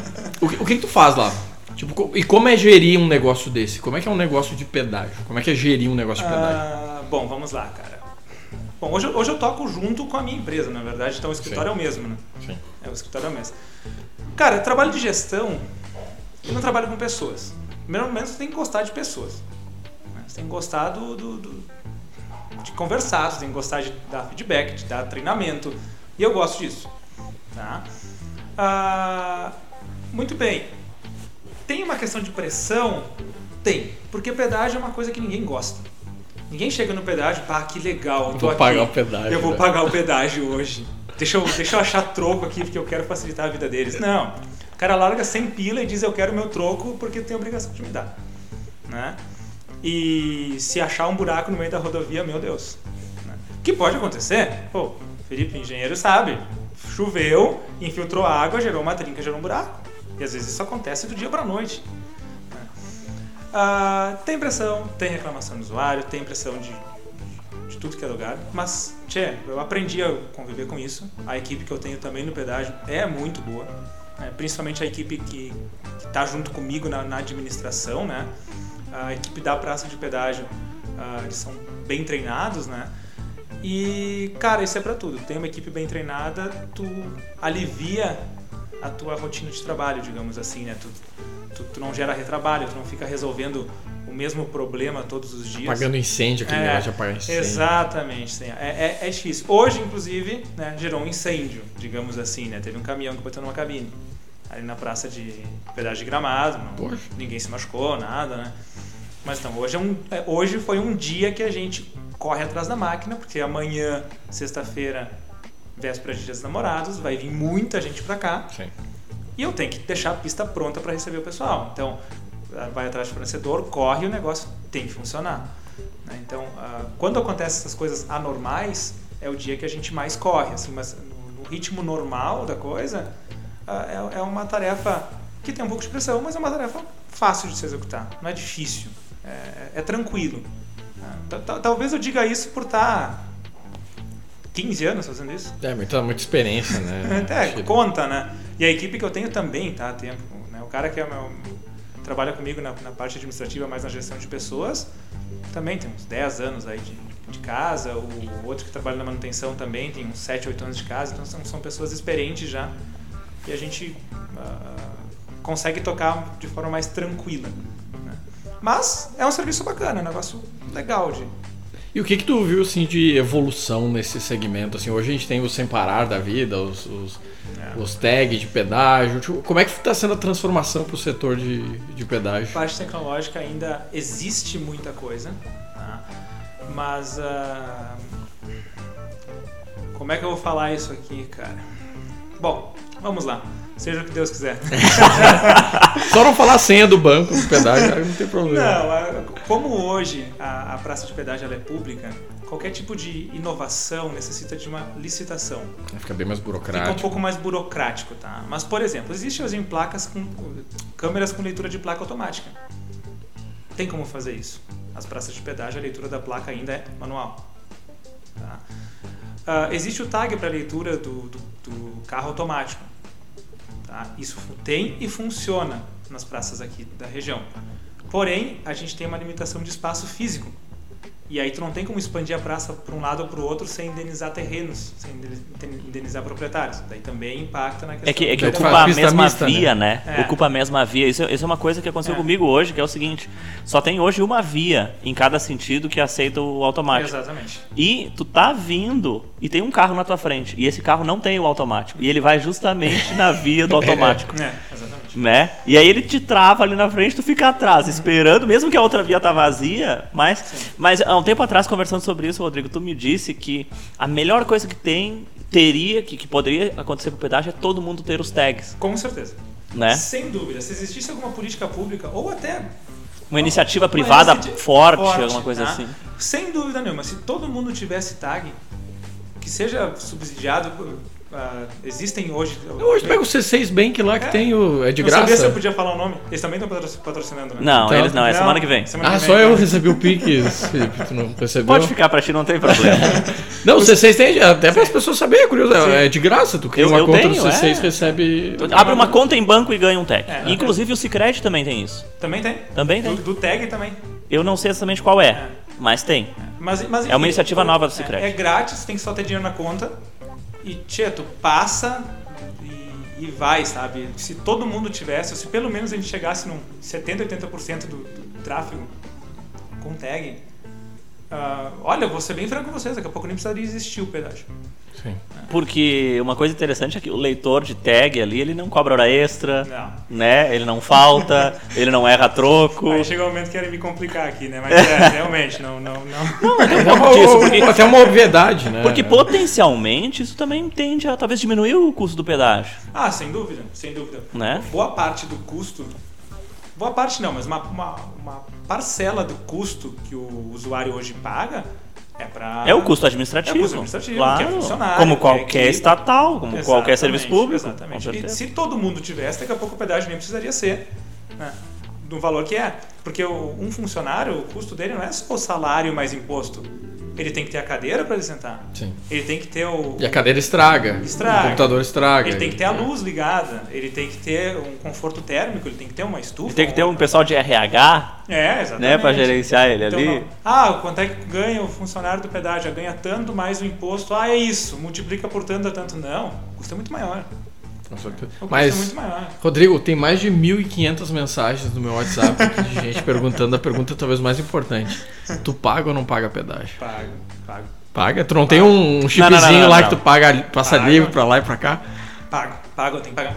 S1: o, que, o que, que tu faz lá? Tipo, e como é gerir um negócio desse? Como é que é um negócio de pedágio? Como é que é gerir um negócio de pedágio?
S3: Ah, bom, vamos lá, cara. Bom, hoje, hoje eu toco junto com a minha empresa, na verdade, então o escritório Sim. é o mesmo, né? Sim. É o escritório da mesa. Cara, trabalho de gestão, eu não trabalho com pessoas. Primeiro momento, você tem que gostar de pessoas. né? Você tem que gostar do, do- do- de conversar, você tem que gostar de dar feedback, de dar treinamento. E eu gosto disso. Tá? Ah, muito bem. Tem uma questão de pressão? Tem. Porque pedágio é uma coisa que ninguém gosta. Ninguém chega no pedágio, pá, que legal, eu tô
S1: Vou
S3: aqui.
S1: pagar o pedágio,
S3: Eu vou
S1: né?
S3: pagar o pedágio hoje. Deixa eu, deixa eu achar troco aqui porque eu quero facilitar a vida deles. Não. O cara larga 100 pila e diz eu quero meu troco porque tem obrigação de me dar. Né? E se achar um buraco no meio da rodovia, meu Deus. né? Que pode acontecer? Pô, Felipe, engenheiro, sabe. Choveu, infiltrou água, gerou uma trinca, gerou um buraco. E às vezes isso acontece do dia pra noite. Ah, tem pressão, tem reclamação do usuário, tem pressão de, de tudo que é lugar. Mas, tchê, eu aprendi a conviver com isso. A equipe que eu tenho também no pedágio é muito boa. né? Principalmente a equipe que está junto comigo na, na administração, né? A equipe da praça de pedágio, ah, eles são bem treinados, né? E, cara, isso é pra tudo. Tem uma equipe bem treinada, tu alivia a tua rotina de trabalho, digamos assim, né? Tu, tu, tu não gera retrabalho, tu não fica resolvendo o mesmo problema todos os dias.
S1: Apagando incêndio, aquele
S3: É,
S1: negócio de apagar incêndio.
S3: Exatamente, sim. É, é, é difícil. Hoje, inclusive, né, gerou um incêndio, digamos assim, né? Teve um caminhão que botou numa cabine. Ali na praça de pedágio de gramado. não- ninguém se machucou, nada, né? Mas então, hoje, é um, é, hoje foi um dia que a gente corre atrás da máquina, porque amanhã, sexta-feira, véspera de Dia dos Namorados, vai vir muita gente pra cá.
S1: Sim.
S3: E eu tenho que deixar a pista pronta para receber o pessoal. Então, ah, vai atrás do fornecedor, corre o negócio tem que funcionar. né? Então, ah, quando acontecem essas coisas anormais, é o dia que a gente mais corre. Assim, mas no, ritmo normal da coisa, ah, é, é uma tarefa que tem um pouco de pressão, mas é uma tarefa fácil de se executar. Não é difícil. É, é tranquilo. Ah, ta- ta- Talvez eu diga isso por estar 15 anos fazendo isso.
S1: É, muita, muita experiência, né?
S3: É, conta, né? E a equipe que eu tenho também tá a tempo. Né? O cara que é meu, trabalha comigo na, na parte administrativa, mais na gestão de pessoas, também tem uns 10 anos aí de, de casa. O outro que trabalha na manutenção também tem uns 7, 8 anos de casa. Então são, são pessoas experientes já. E a gente ah, consegue tocar de forma mais tranquila. né? Mas é um serviço bacana, é um negócio legal de,
S1: E o que que tu viu assim de evolução nesse segmento? Assim, hoje a gente tem o sem parar da vida, os, os,
S3: É.
S1: os tags de pedágio. Tipo, como é que está sendo a transformação para o setor de, de pedágio?
S3: parte tecnológica ainda existe muita coisa, tá? mas ah, como é que eu vou falar isso aqui, cara? Bom, vamos lá. Seja o que Deus quiser.
S1: Só não falar a senha do banco do pedágio, não tem problema.
S3: Não, a- como hoje a, a praça de pedágio é pública, qualquer tipo de inovação necessita de uma licitação.
S1: Fica bem mais
S3: Fica um
S1: burocrático.
S3: pouco mais burocrático, tá? Mas, por exemplo, existem hoje em placas com câmeras com leitura de placa automática. Tem como fazer isso. As praças de pedágio, a leitura da placa ainda é manual. Tá? Ah, existe o tag para leitura do, do- do carro automático. Tá? Isso tem e funciona nas praças aqui da região. Porém, a gente tem uma limitação de espaço físico. E aí tu não tem como expandir a praça para um lado ou para o outro sem indenizar terrenos, sem indeni- indenizar proprietários. Daí também impacta na questão
S2: É que, é que ocupa a mesma
S1: mista, né?
S2: via, né?
S3: É.
S2: Ocupa a mesma via. Isso, isso é uma coisa que aconteceu
S3: É.
S2: comigo hoje, que é o seguinte: só tem hoje uma via em cada sentido que aceita o automático.
S3: Exatamente.
S2: E tu tá vindo e tem um carro na tua frente. E esse carro não tem o automático. E ele vai justamente na via do automático.
S3: É, exatamente.
S2: Né? E aí ele te trava ali na frente, tu fica atrás, esperando, mesmo que a outra via tá vazia, mas, mas há um tempo atrás, conversando sobre isso, Rodrigo, tu me disse que a melhor coisa que tem, teria, que, que poderia acontecer com o pedágio é todo mundo ter os tags,
S3: Com certeza.
S2: né?
S3: Sem dúvida. Se existisse alguma política pública, ou até
S2: Uma iniciativa
S3: uma
S2: privada
S3: iniciativa
S2: forte, alguma coisa
S3: tá?
S2: assim.
S3: Sem dúvida nenhuma. Se todo mundo tivesse tag, que seja subsidiado, ah, existem hoje.
S1: Hoje pega o C6 Bank lá que
S3: É.
S1: tem o. É de
S3: não sabia se eu
S1: graça.
S3: podia falar o nome. Eles também estão patro- patrocinando, né?
S2: Não,
S1: Então-
S2: eles não, é semana que vem.
S3: semana
S1: Ah,
S3: que
S1: só
S3: vem,
S1: eu
S3: né?
S1: recebi o Pix, Felipe, tu não recebeu?
S2: Pode ficar pra ti, não tem problema.
S1: Não, o C6 tem, até para as pessoas saberem, é curioso, é de graça, tu cria
S2: Eu-
S1: uma
S2: eu
S1: conta
S2: tenho,
S1: do C6
S2: é.
S1: recebe...
S2: Abre uma conta em banco e ganha um tag.
S3: É.
S2: Inclusive o Cicred também tem isso.
S3: Também tem.
S2: Também tem.
S3: Do, do tag também.
S2: Eu não sei exatamente qual é,
S3: É.
S2: mas tem.
S3: Mas, mas,
S2: É uma iniciativa
S3: é-
S2: nova do
S3: é-
S2: Sicredi.
S3: É, grátis, tem que só ter dinheiro na conta. E, tu passa e e vai, sabe? Se todo mundo tivesse, se pelo menos a gente chegasse num 70, 80% do, do tráfego com tag, ah, olha, vou ser bem franco com vocês, daqui a pouco nem precisaria existir o pedágio.
S1: Sim.
S2: Porque uma coisa interessante é que o leitor de tag ali, ele não cobra hora extra,
S3: Não.
S2: né? Ele não falta, ele não erra troco.
S3: Aí chega o momento que querem me complicar aqui, né? Mas é, realmente, não, não, não.
S1: É
S2: pouco
S1: uma-
S2: disso, porque-
S1: até uma obviedade, né?
S2: Porque potencialmente isso também tende a talvez diminuir o custo do pedágio.
S3: Ah, sem dúvida, sem dúvida.
S2: Né?
S3: Boa parte do custo, boa parte não, mas uma, uma, uma parcela do custo que o usuário hoje paga é para
S2: É o custo administrativo.
S3: É o custo administrativo,
S2: claro.
S3: que é
S2: Como
S3: que é
S2: qualquer
S3: equipe.
S2: estatal, como qualquer
S3: Exatamente,
S2: serviço público.
S3: Exatamente. E se todo mundo tivesse, daqui a pouco o pedágio nem precisaria ser né, do valor que é. Porque um funcionário, o custo dele não é só o salário mais imposto. Ele tem que ter a cadeira para ele sentar.
S1: Sim.
S3: Ele tem que ter o,
S1: E a cadeira estraga.
S3: Estraga.
S1: O computador estraga.
S3: Ele tem que ter a luz ligada, ele tem que ter um conforto térmico, ele tem que ter uma estufa.
S2: E tem que ter um pessoal de RH,
S3: É, exatamente.
S2: né, pra gerenciar ele
S3: Então,
S2: ali.
S3: não. Ah, quanto é que ganha o funcionário do pedágio? Ganha tanto mais o imposto. Ah, é isso. Multiplica por tanto a tanto. Não, o custo é muito maior. É
S1: Mas,
S3: muito maior.
S1: Rodrigo, tem mais de 1.500 mensagens no meu WhatsApp de gente perguntando a pergunta talvez mais importante. Tu paga ou não paga pedágio?
S3: Pago, pago,
S1: Paga? Tu não tem um chipzinho
S2: Não, não, não,
S1: lá que tu paga, passa
S3: Paga.
S1: livre pra lá e pra cá?
S3: pago, pago, eu tenho que pagar.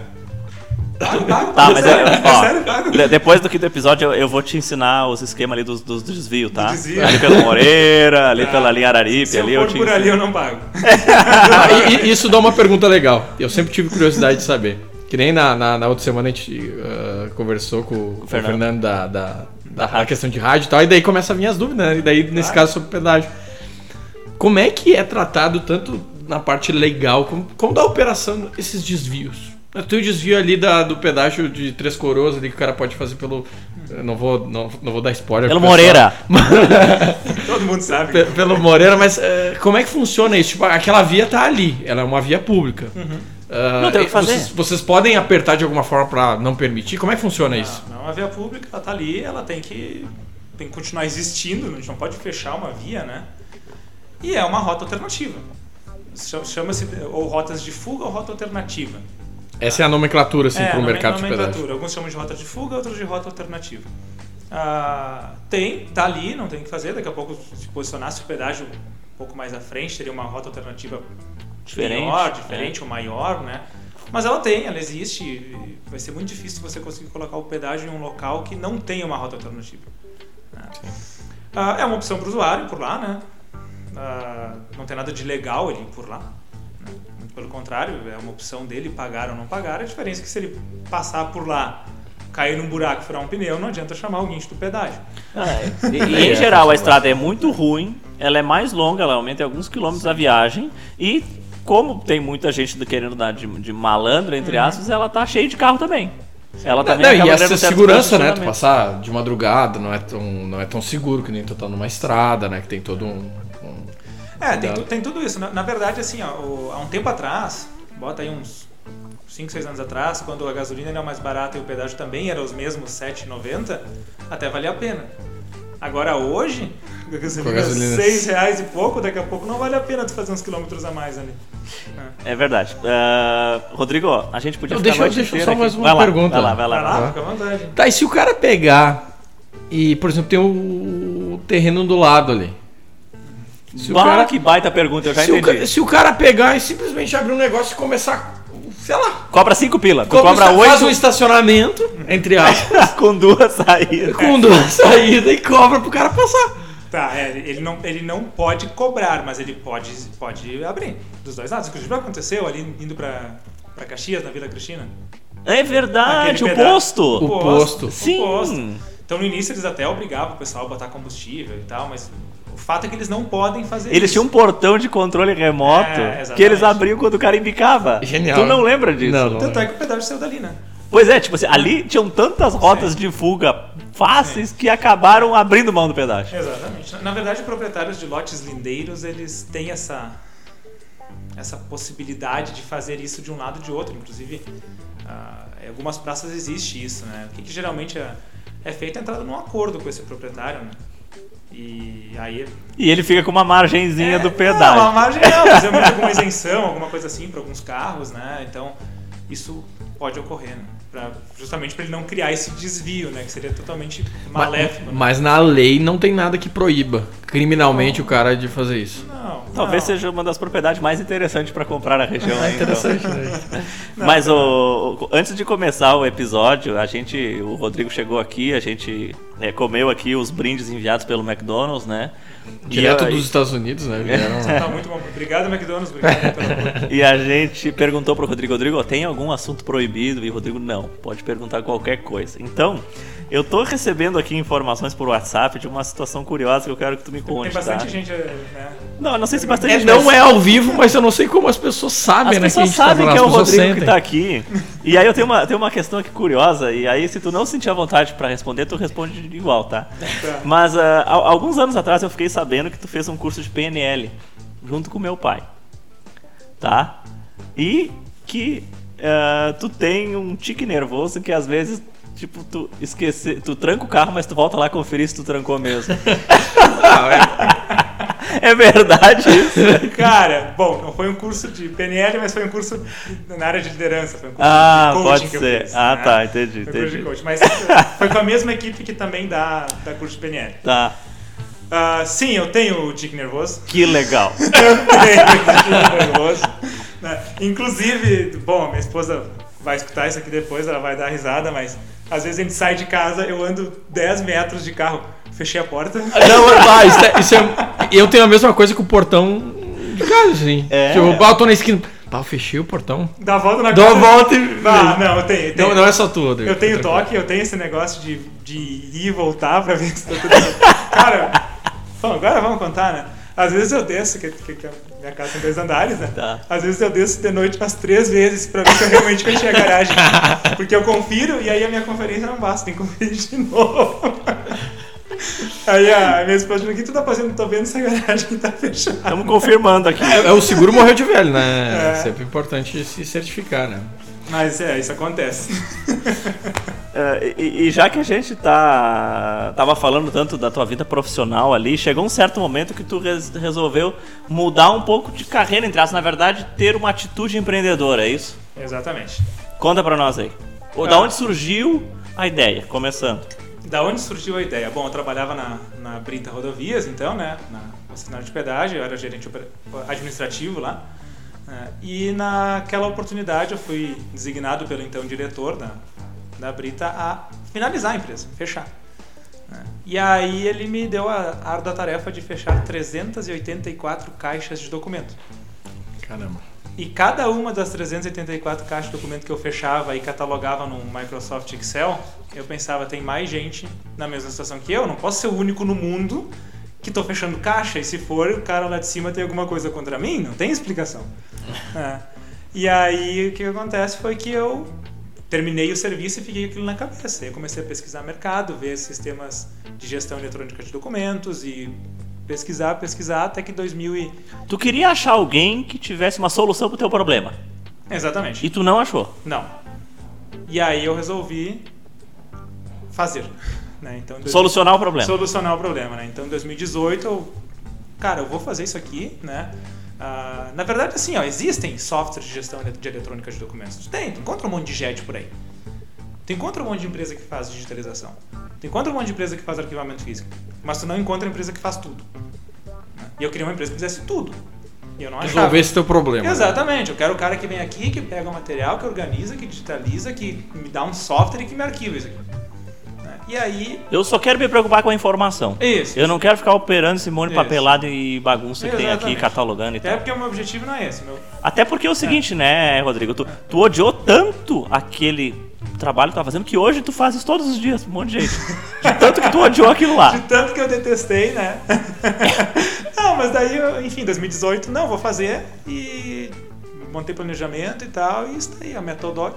S3: Pago, pago,
S2: Tá, mas
S3: sério,
S2: é, ó,
S3: sério, pago.
S2: de- depois do quinto episódio eu, eu vou te ensinar os esquemas ali dos, dos desvios, tá?
S3: Do desvio.
S2: Ali pelo Moreira, ali
S3: Tá.
S2: pela linha Araripe,
S3: Se eu
S2: ali eu
S3: for
S2: te
S3: por
S2: ensino.
S3: ali, eu não pago.
S1: Ah, e- e isso dá uma pergunta legal. Eu sempre tive curiosidade de saber. Que nem na, na, na outra semana a gente ah, conversou com, com o
S2: Fernando.
S1: Fernando da, da, da, da questão de rádio e tal, e daí começa a vir as dúvidas, né? E daí, nesse
S3: Claro.
S1: caso, sobre pedágio. Como é que é tratado tanto na parte legal como, como da operação esses desvios? Tem o desvio ali da, do pedágio de Três Coroas ali que o cara pode fazer pelo. Não vou, não, não vou dar spoiler.
S2: Pelo. Moreira.
S3: Todo mundo sabe.
S1: Pe- Pelo Moreira, mas eh, como é que funciona isso? Tipo, aquela via tá ali, ela é uma via pública. Ah,
S2: Não, tem o que fazer.
S1: Vocês, vocês podem apertar de alguma forma pra não permitir? Como é que funciona isso?
S3: Não, não, a via pública, ela tá ali, ela tem que, tem que continuar existindo, a gente não pode fechar uma via, né? E é uma rota alternativa. Chama- Chama-se ou rotas de fuga ou rota alternativa.
S1: Essa é a nomenclatura assim,
S3: é,
S1: para o mercado de pedágio.
S3: Alguns chamam de rota de fuga, outros de rota alternativa. Ah, tem, tá ali, não tem o que fazer. Daqui a pouco, se posicionasse o pedágio um pouco mais à frente, teria uma rota alternativa
S2: Diferente,
S3: maior,
S2: é.
S3: diferente ou maior, né? Mas ela tem, ela existe. Vai ser muito difícil você conseguir colocar o pedágio em um local que não tenha uma rota alternativa. né? Ah, é uma opção para o usuário por lá, né? Ah, não tem nada de legal ele ir por lá. né? Pelo contrário, é uma opção dele pagar ou não pagar. A diferença é que se ele passar por lá, cair num buraco, furar um pneu, não adianta chamar o guincho do pedágio.
S2: Ah, é. E, e, em geral a estrada é muito ruim, ela é mais longa, ela aumenta em alguns quilômetros a viagem e como tem muita gente querendo dar de, de malandro, entre
S3: Uhum.
S2: aspas, ela tá cheia de carro também. Ela também
S1: Não,
S2: acaba
S1: e essa segurança, né? Tu passar de madrugada não é tão, não é tão seguro que nem tu tá numa estrada, né? Que tem todo um.
S3: É, tem, tu- tem tudo isso. Na, na verdade, assim, ó, o- há um tempo atrás, bota aí uns 5, 6 anos atrás, quando a gasolina era mais barata e o pedágio também era os mesmos 7,90, até valia a pena. Agora hoje, a gasolina,
S1: a gasolina.
S3: 6 reais e pouco, daqui a pouco não vale a pena tu fazer uns quilômetros a mais ali. É.
S2: É verdade. Ah, Rodrigo, a gente podia
S1: Não,
S2: ficar
S1: deixa- eu só
S2: aqui.
S1: mais uma
S2: vai lá,
S1: pergunta.
S2: Vai lá, vai lá.
S3: Vai lá,
S1: Tá.
S3: fica à vontade.
S1: Tá, e se o cara pegar e, por exemplo, tem o terreno do lado ali. Se o
S2: Bah,
S1: cara,
S2: que baita pergunta, eu já
S1: se, o,
S2: entendi.
S1: ca- se o cara pegar e simplesmente abrir um negócio e começar, sei lá,
S2: Cobra 5 pila.
S1: Cobra-
S2: cobra
S1: faz um
S2: 8
S1: estacionamento, entre aspas,
S2: com duas saídas.
S1: com duas saídas e cobra pro cara passar.
S3: Tá, é, ele, não, ele não pode cobrar, mas ele pode, pode abrir dos dois lados. Inclusive aconteceu ali indo pra, pra Caxias, na Vila Cristina.
S2: É verdade, o posto.
S1: O posto.
S3: o
S2: Sim.
S3: posto. Então no início eles até obrigavam o pessoal a botar combustível e tal, mas o fato é que eles não podem fazer
S2: Eles
S3: isso.
S2: tinham um portão de controle remoto
S3: É,
S2: que eles abriam quando o cara embicava.
S1: Genial.
S2: Tu não lembra disso?
S1: Não, não.
S3: Tanto é que o pedágio saiu dali, né?
S2: Pois é, tipo assim, ali tinham tantas rotas de fuga fáceis que acabaram abrindo mão do pedágio.
S3: Exatamente. Na- verdade, proprietários de lotes lindeiros, eles têm essa essa possibilidade de fazer isso de um lado e de outro. Inclusive, ah, em algumas praças existe isso, né? O que, que geralmente é, é feito é entrada num acordo com esse proprietário, né? E aí
S2: E ele fica com uma margenzinha
S3: É,
S2: do
S3: Não,
S2: pedágio.
S3: uma margem não, mas muito alguma isenção, alguma coisa assim para alguns carros, né? Então, isso pode ocorrer, né? Pra, justamente para ele não criar esse desvio, né? Que seria totalmente maléfico.
S1: Mas,
S3: né?
S1: mas na lei não tem nada que proíba criminalmente o cara de fazer isso.
S3: Não,
S2: Talvez
S3: não.
S2: seja uma das propriedades mais interessantes para comprar na região. aí, então.
S1: né?
S2: Mas o, o- antes de começar o episódio, a gente, o Rodrigo chegou aqui, a gente é, comeu aqui os brindes enviados pelo McDonald's, né?
S1: Direto
S2: e,
S1: dos Estados Unidos, né? Vieram-
S3: Tá muito bom. Obrigado, McDonald's. Obrigado.
S2: E a gente perguntou pro Rodrigo, Rodrigo, tem algum assunto proibido? E o Rodrigo, não, pode perguntar qualquer coisa. Então, eu tô recebendo aqui informações por WhatsApp de uma situação curiosa que eu quero que tu me
S3: Tem
S2: conte,
S3: bastante
S2: tá?
S3: gente, né?
S2: Não, eu não sei se bastante
S1: É,
S2: gente,
S1: não
S2: mas
S1: é ao vivo, mas eu não sei como as pessoas sabem,
S2: As
S1: né?
S2: pessoas
S1: a gente tá
S2: sabem
S1: falando,
S2: que é o Rodrigo que
S1: sentem.
S2: tá aqui. E aí eu tenho uma, tenho uma questão aqui curiosa, e aí se tu não sentir a vontade pra responder, tu responde igual, tá?
S3: Tá.
S2: Mas há- alguns anos atrás eu fiquei sabendo que tu fez um curso de PNL junto com meu pai. Tá? E que ah, tu tem um tique nervoso que às vezes, tipo, tu esquece, tu tranca o carro, mas tu volta lá conferir se tu trancou mesmo. é verdade isso?
S3: Cara, bom, não foi um curso de PNL, mas foi um curso na área de liderança. Foi um curso
S2: Ah,
S3: de coaching
S2: pode
S3: que eu
S2: ser.
S3: fiz,
S2: Ah,
S3: né?
S2: tá, entendi,
S3: Foi um curso de
S2: entendi.
S3: coaching, mas foi com a mesma equipe que também dá, dá curso de PNL.
S2: Tá.
S3: Ah, sim, eu tenho o tique nervoso.
S2: Que legal.
S3: Eu tenho o tique nervoso. né? Inclusive, bom, minha esposa vai escutar isso aqui depois, ela vai dar risada, mas às vezes a gente sai de casa, eu ando 10 metros de carro, fechei a porta.
S1: Não, bah, isso é, isso é- Eu tenho a mesma coisa com o portão de casa, assim.
S2: É?
S1: Tipo, eu tô na esquina. Eu fechei o portão.
S3: Dá a volta na
S1: Dá uma
S3: casa.
S1: volta e.
S3: Ah, não, eu tenho. eu tenho.
S1: Não, não é só tu, Rodrigo.
S3: Eu tenho
S1: coisa.
S3: toque, eu tenho esse negócio de, de ir e voltar pra ver se tá tudo bem. Cara, bom, agora vamos contar, né? Às vezes eu desço, que, que, que a minha casa tem dois andares, né?
S2: Tá.
S3: Às vezes eu desço de noite umas três vezes pra ver se eu realmente fechei a garagem. Porque eu confiro e aí a minha conferência não basta, tem que conferir de novo. Aí a minha esposa diz, o que tu tá fazendo? Tô vendo essa garagem que tá fechada.
S2: Estamos confirmando aqui.
S1: É, é o seguro morreu de velho, né?
S3: É.
S1: Sempre importante se certificar, né?
S3: Mas é, isso acontece.
S2: É, e, e já que a gente tá tava falando tanto da tua vida profissional ali, chegou um certo momento que tu res- resolveu mudar um pouco de carreira, entre aspas, na verdade, ter uma atitude empreendedora, é isso?
S3: Exatamente.
S2: Conta pra nós aí. Ou
S3: Ah.
S2: da onde surgiu a ideia, começando?
S3: Da onde surgiu a ideia? Bom, eu trabalhava na, na Brita Rodovias, então, né? Na concessionária de pedágio, eu era gerente administrativo lá. né, e naquela oportunidade eu fui designado pelo então diretor da, da Brita a finalizar a empresa, fechar. né. E aí ele me deu a árdua tarefa de fechar 384 caixas de documento.
S1: Caramba.
S3: E cada uma das 384 caixas de documento que eu fechava e catalogava no Microsoft Excel, eu pensava, tem mais gente na mesma situação que eu, não posso ser o único no mundo que estou fechando caixa, e se for, o cara lá de cima tem alguma coisa contra mim, não tem explicação. É. E aí o que acontece foi que eu terminei o serviço e fiquei aquilo na cabeça. Eu comecei a pesquisar mercado, ver sistemas de gestão eletrônica de documentos e pesquisar, pesquisar, até que 2000 e...
S2: Tu queria achar alguém que tivesse uma solução pro teu problema.
S3: Exatamente.
S2: E tu não achou.
S3: Não. E aí eu resolvi fazer. Né? Então, dois-
S2: Solucionar o problema.
S3: Solucionar o problema, né? Então, em 2018, eu, cara, eu vou fazer isso aqui, né? Ah, na verdade, assim, ó, existem softwares de gestão de eletrônica de documentos. Tem, tu encontra um monte de JET por aí. Tu encontra um monte de empresa que faz digitalização. Tu encontra um monte de empresa que faz arquivamento físico. Mas tu não encontra empresa que faz tudo. né? E eu queria uma empresa que fizesse tudo. E eu não achava.
S1: Resolver esse teu problema. né?
S3: Exatamente, eu quero o cara que vem aqui, que pega o material, que organiza, que digitaliza, que me dá um software e que me arquiva isso aqui. E aí.
S2: Eu só quero me preocupar com a informação.
S3: Isso.
S2: Eu não quero ficar operando esse monte de papelado e bagunça que tem aqui, catalogando e
S3: Até
S2: tal.
S3: porque o meu objetivo não é esse. Meu...
S2: Até porque é o seguinte, né, Rodrigo? Tu, tu odiou tanto aquele trabalho que tu tava fazendo que hoje tu faz isso todos os dias, um monte de gente. De tanto que tu odiou aquilo lá.
S3: De tanto que eu detestei, né? não, mas daí, enfim, 2018, não, vou fazer e montei planejamento e tal, e isso aí, a Metodoc.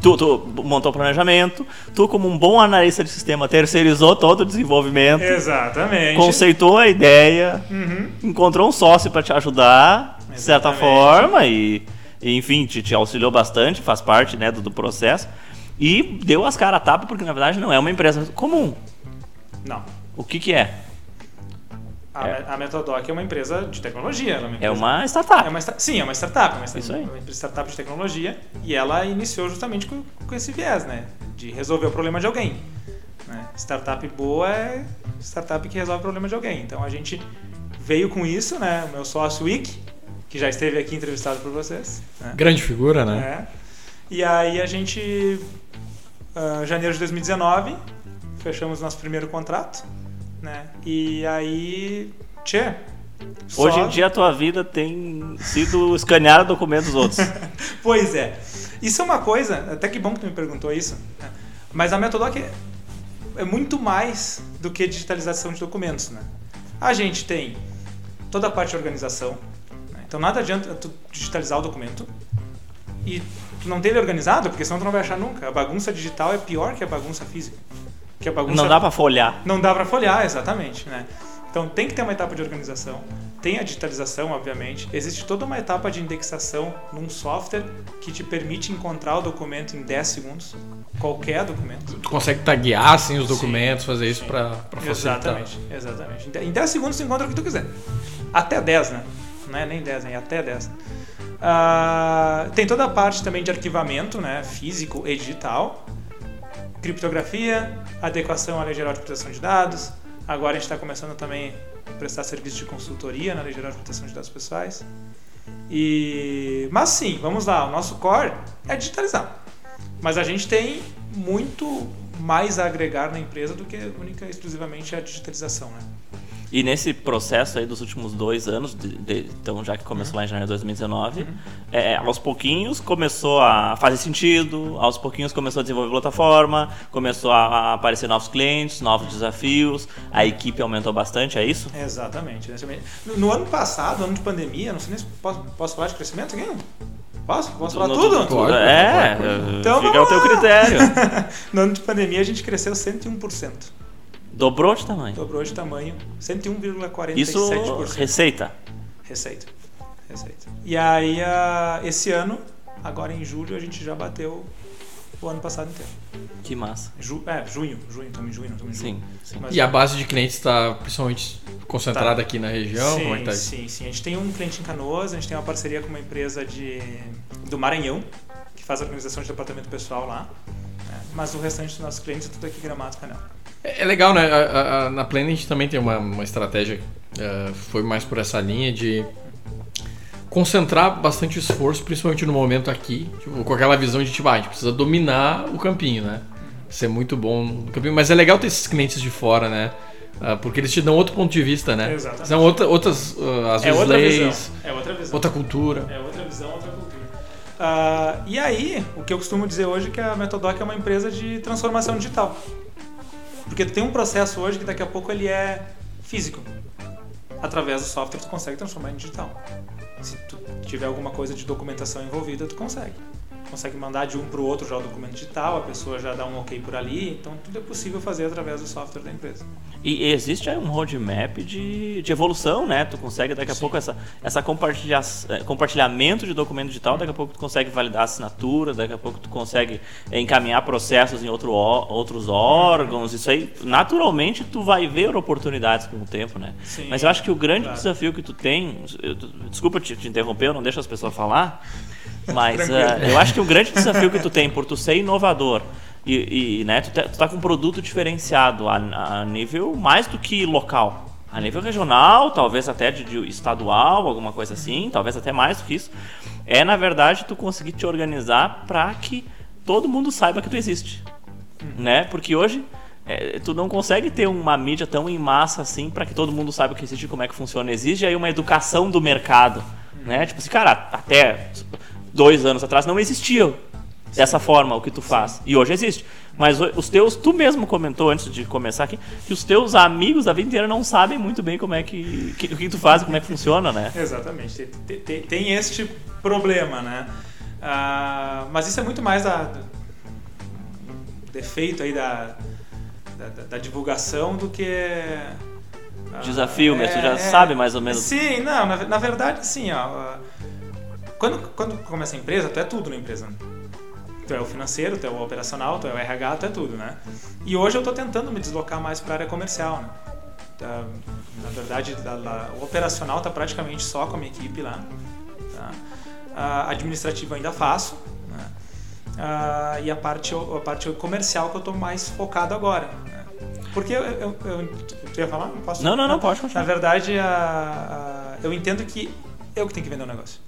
S2: Tu, tu montou o planejamento, tu, como um bom analista de sistema, terceirizou todo o desenvolvimento,
S3: Exatamente.
S2: conceitou a ideia,
S3: Uhum.
S2: encontrou um sócio para te ajudar, de certa
S3: Exatamente.
S2: forma, e, e, enfim, te, te auxiliou bastante, faz parte né, do, do processo. E deu as caras a tapa, porque na verdade não é uma empresa comum.
S3: Não.
S2: O que, que é?
S3: A,
S2: É.
S3: a Metodoc é uma empresa de tecnologia. Ela é uma,
S2: É
S3: empresa-
S2: uma startup.
S3: é uma sim, é uma startup, uma,
S2: Isso aí.
S3: uma empresa startup de tecnologia e ela iniciou justamente com, com esse viés, né? De resolver o problema de alguém. né? Startup boa é startup que resolve o problema de alguém. Então a gente veio com isso, né? O meu sócio Wick, que já esteve aqui entrevistado por vocês. né?
S1: Grande figura, né?
S3: É. E aí a gente, ah, janeiro de 2019, fechamos nosso primeiro contrato, né? E aí, tchê, só-
S2: Hoje em dia a tua vida tem sido escanear documentos outros.
S3: Pois é. Isso é uma coisa, até que bom que tu me perguntou isso, né? mas a Metodoc é, é muito mais do que digitalização de documentos, né? A gente tem toda a parte de organização, né? então nada adianta tu digitalizar o documento e tu não ter ele organizado, porque senão tu não vai achar nunca. A bagunça digital é pior que a bagunça física. Que a bagunça
S2: Não dá pra folhar.
S3: não dá para folhear, exatamente, né? Então tem que ter uma etapa de organização, tem a digitalização, obviamente. Existe toda uma etapa de indexação num software que te permite encontrar o documento em 10 segundos, qualquer documento.
S1: Tu consegue taguear assim, os
S3: Sim,
S1: documentos, fazer isso
S3: sim.
S1: pra, pra facilitar.
S3: Exatamente, exatamente. Em de- Em 10 segundos tu encontra o que tu quiser. Até 10, né? Não é nem 10, né? Até 10. Ah, tem toda a parte também de arquivamento, né? Físico e digital. Criptografia, adequação à Lei Geral de Proteção de Dados. Agora a gente está começando também a prestar serviço de consultoria na Lei Geral de Proteção de Dados Pessoais. E... Mas sim, vamos lá, o nosso core é digitalizar. Mas a gente tem muito mais a agregar na empresa do que única e exclusivamente a digitalização, né?
S2: E nesse processo aí dos últimos dois anos, de- de- então já que começou lá em janeiro de 2019, é, aos pouquinhos começou a fazer sentido, aos pouquinhos começou a desenvolver plataforma, começou a, aparecer novos clientes, novos desafios, a equipe aumentou bastante, é isso?
S3: Exatamente. exatamente. No, no ano passado, ano de pandemia, não sei nem se posso, posso falar de crescimento aqui? Posso? Posso falar
S2: No-
S3: tudo?
S1: Pode,
S2: é,
S1: pode, pode.
S3: Então
S2: fica ao teu critério.
S3: No ano de pandemia a gente cresceu 101%.
S2: Dobrou de tamanho.
S3: Dobrou de tamanho, 101,47%.
S2: Isso, receita.
S3: Receita. Receita. E aí, ah, esse ano, agora em julho, a gente já bateu o ano passado inteiro.
S2: Que massa.
S3: Ju, é, junho, junho, estamos em junho, estamos em julho.
S2: Sim, sim.
S3: Mas-
S1: E a base de clientes está principalmente concentrada
S3: Tá.
S1: aqui na região?
S3: sim,
S1: Como é que tá
S3: sim, sim. A gente tem um cliente em Canoas, a gente tem uma parceria com uma empresa de, do Maranhão, que faz a organização de departamento pessoal lá. né? Mas o restante dos nossos clientes é tudo aqui Gramado Canela.
S1: É é legal, né? A- a- na Plane a gente também tem uma, uma estratégia, eh, foi mais por essa linha de concentrar bastante esforço, principalmente no momento aqui, tipo, com aquela visão de tipo, ah, a gente precisa dominar o campinho, né? Ser muito bom no campinho. Mas é legal ter esses clientes de fora, né? Ah, porque eles te dão outro ponto de vista, né?
S3: Exatamente.
S1: São outra, outras, às
S3: É
S1: vezes,
S3: outra
S1: leis,
S3: visão. É outra visão.
S1: outra cultura.
S3: É outra visão, outra cultura. Ah, e aí, o que eu costumo dizer hoje é que a Metodoc é uma empresa de transformação digital. Porque tem um processo hoje que daqui a pouco ele é físico. Através do software tu consegue transformar em digital. Se tu tiver alguma coisa de documentação envolvida, tu consegue. Consegue mandar de um para o outro já o documento digital, a pessoa já dá um ok por ali, então tudo é possível fazer através do software da empresa.
S2: E existe um roadmap de, de evolução, né? Tu consegue daqui a
S3: Sim.
S2: pouco essa, essa compartilha, eh, compartilhamento de documento digital, daqui a pouco tu consegue validar assinatura, daqui a pouco tu consegue eh, encaminhar processos em outro, outros órgãos. Isso aí, naturalmente, tu vai ver oportunidades com o tempo, né?
S3: Sim,
S2: Mas eu acho que o grande
S3: claro.
S2: desafio que tu tem, eu- desculpa te, te interromper, eu não deixo as pessoas falar, mas eh, eu acho que o grande desafio que tu tem por tu ser inovador e, e, né, tu, tá, tu tá com um produto diferenciado a, a nível mais do que local. A nível regional, talvez até de, de estadual, alguma coisa assim, talvez até mais do que isso. É, na verdade, tu conseguir te organizar para que todo mundo saiba que tu existe. Né? Porque hoje é, tu não consegue ter uma mídia tão em massa assim para que todo mundo saiba que existe e como é que funciona. Exige aí uma educação do mercado. Né? Tipo assim, cara, até dois anos atrás não existia dessa forma o que tu faz. E hoje existe. Mas os teus, tu mesmo comentou antes de começar aqui, que os teus amigos da vida inteira não sabem muito bem como é que, que- o que tu faz, como é que funciona, né?
S3: Exatamente. Tem, tem- tem- este problema, né? Ah, mas isso é muito mais da, do defeito aí da, da, da- divulgação do que... ah,
S2: Desafio mesmo, tu já sabe mais ou menos.
S3: Sim, não, na, na verdade, sim, ó. Quando, quando começa a empresa, tu é tudo na empresa. Tu é o financeiro, tu é o operacional, tu é o RH, tu é tudo, né? E hoje eu tô tentando me deslocar mais para a área comercial, né? tá, na verdade, da- da- o operacional está praticamente só com a minha equipe lá. Tá? A administrativa ainda faço. Né? Ah, e a parte, a parte comercial que eu estou mais focado agora. né? Porque eu, eu, eu, tu ia falar? Posso?
S2: Não, não, não, pode
S3: Na
S2: continuar.
S3: verdade, a- a- eu entendo que eu que tenho que vender o negócio.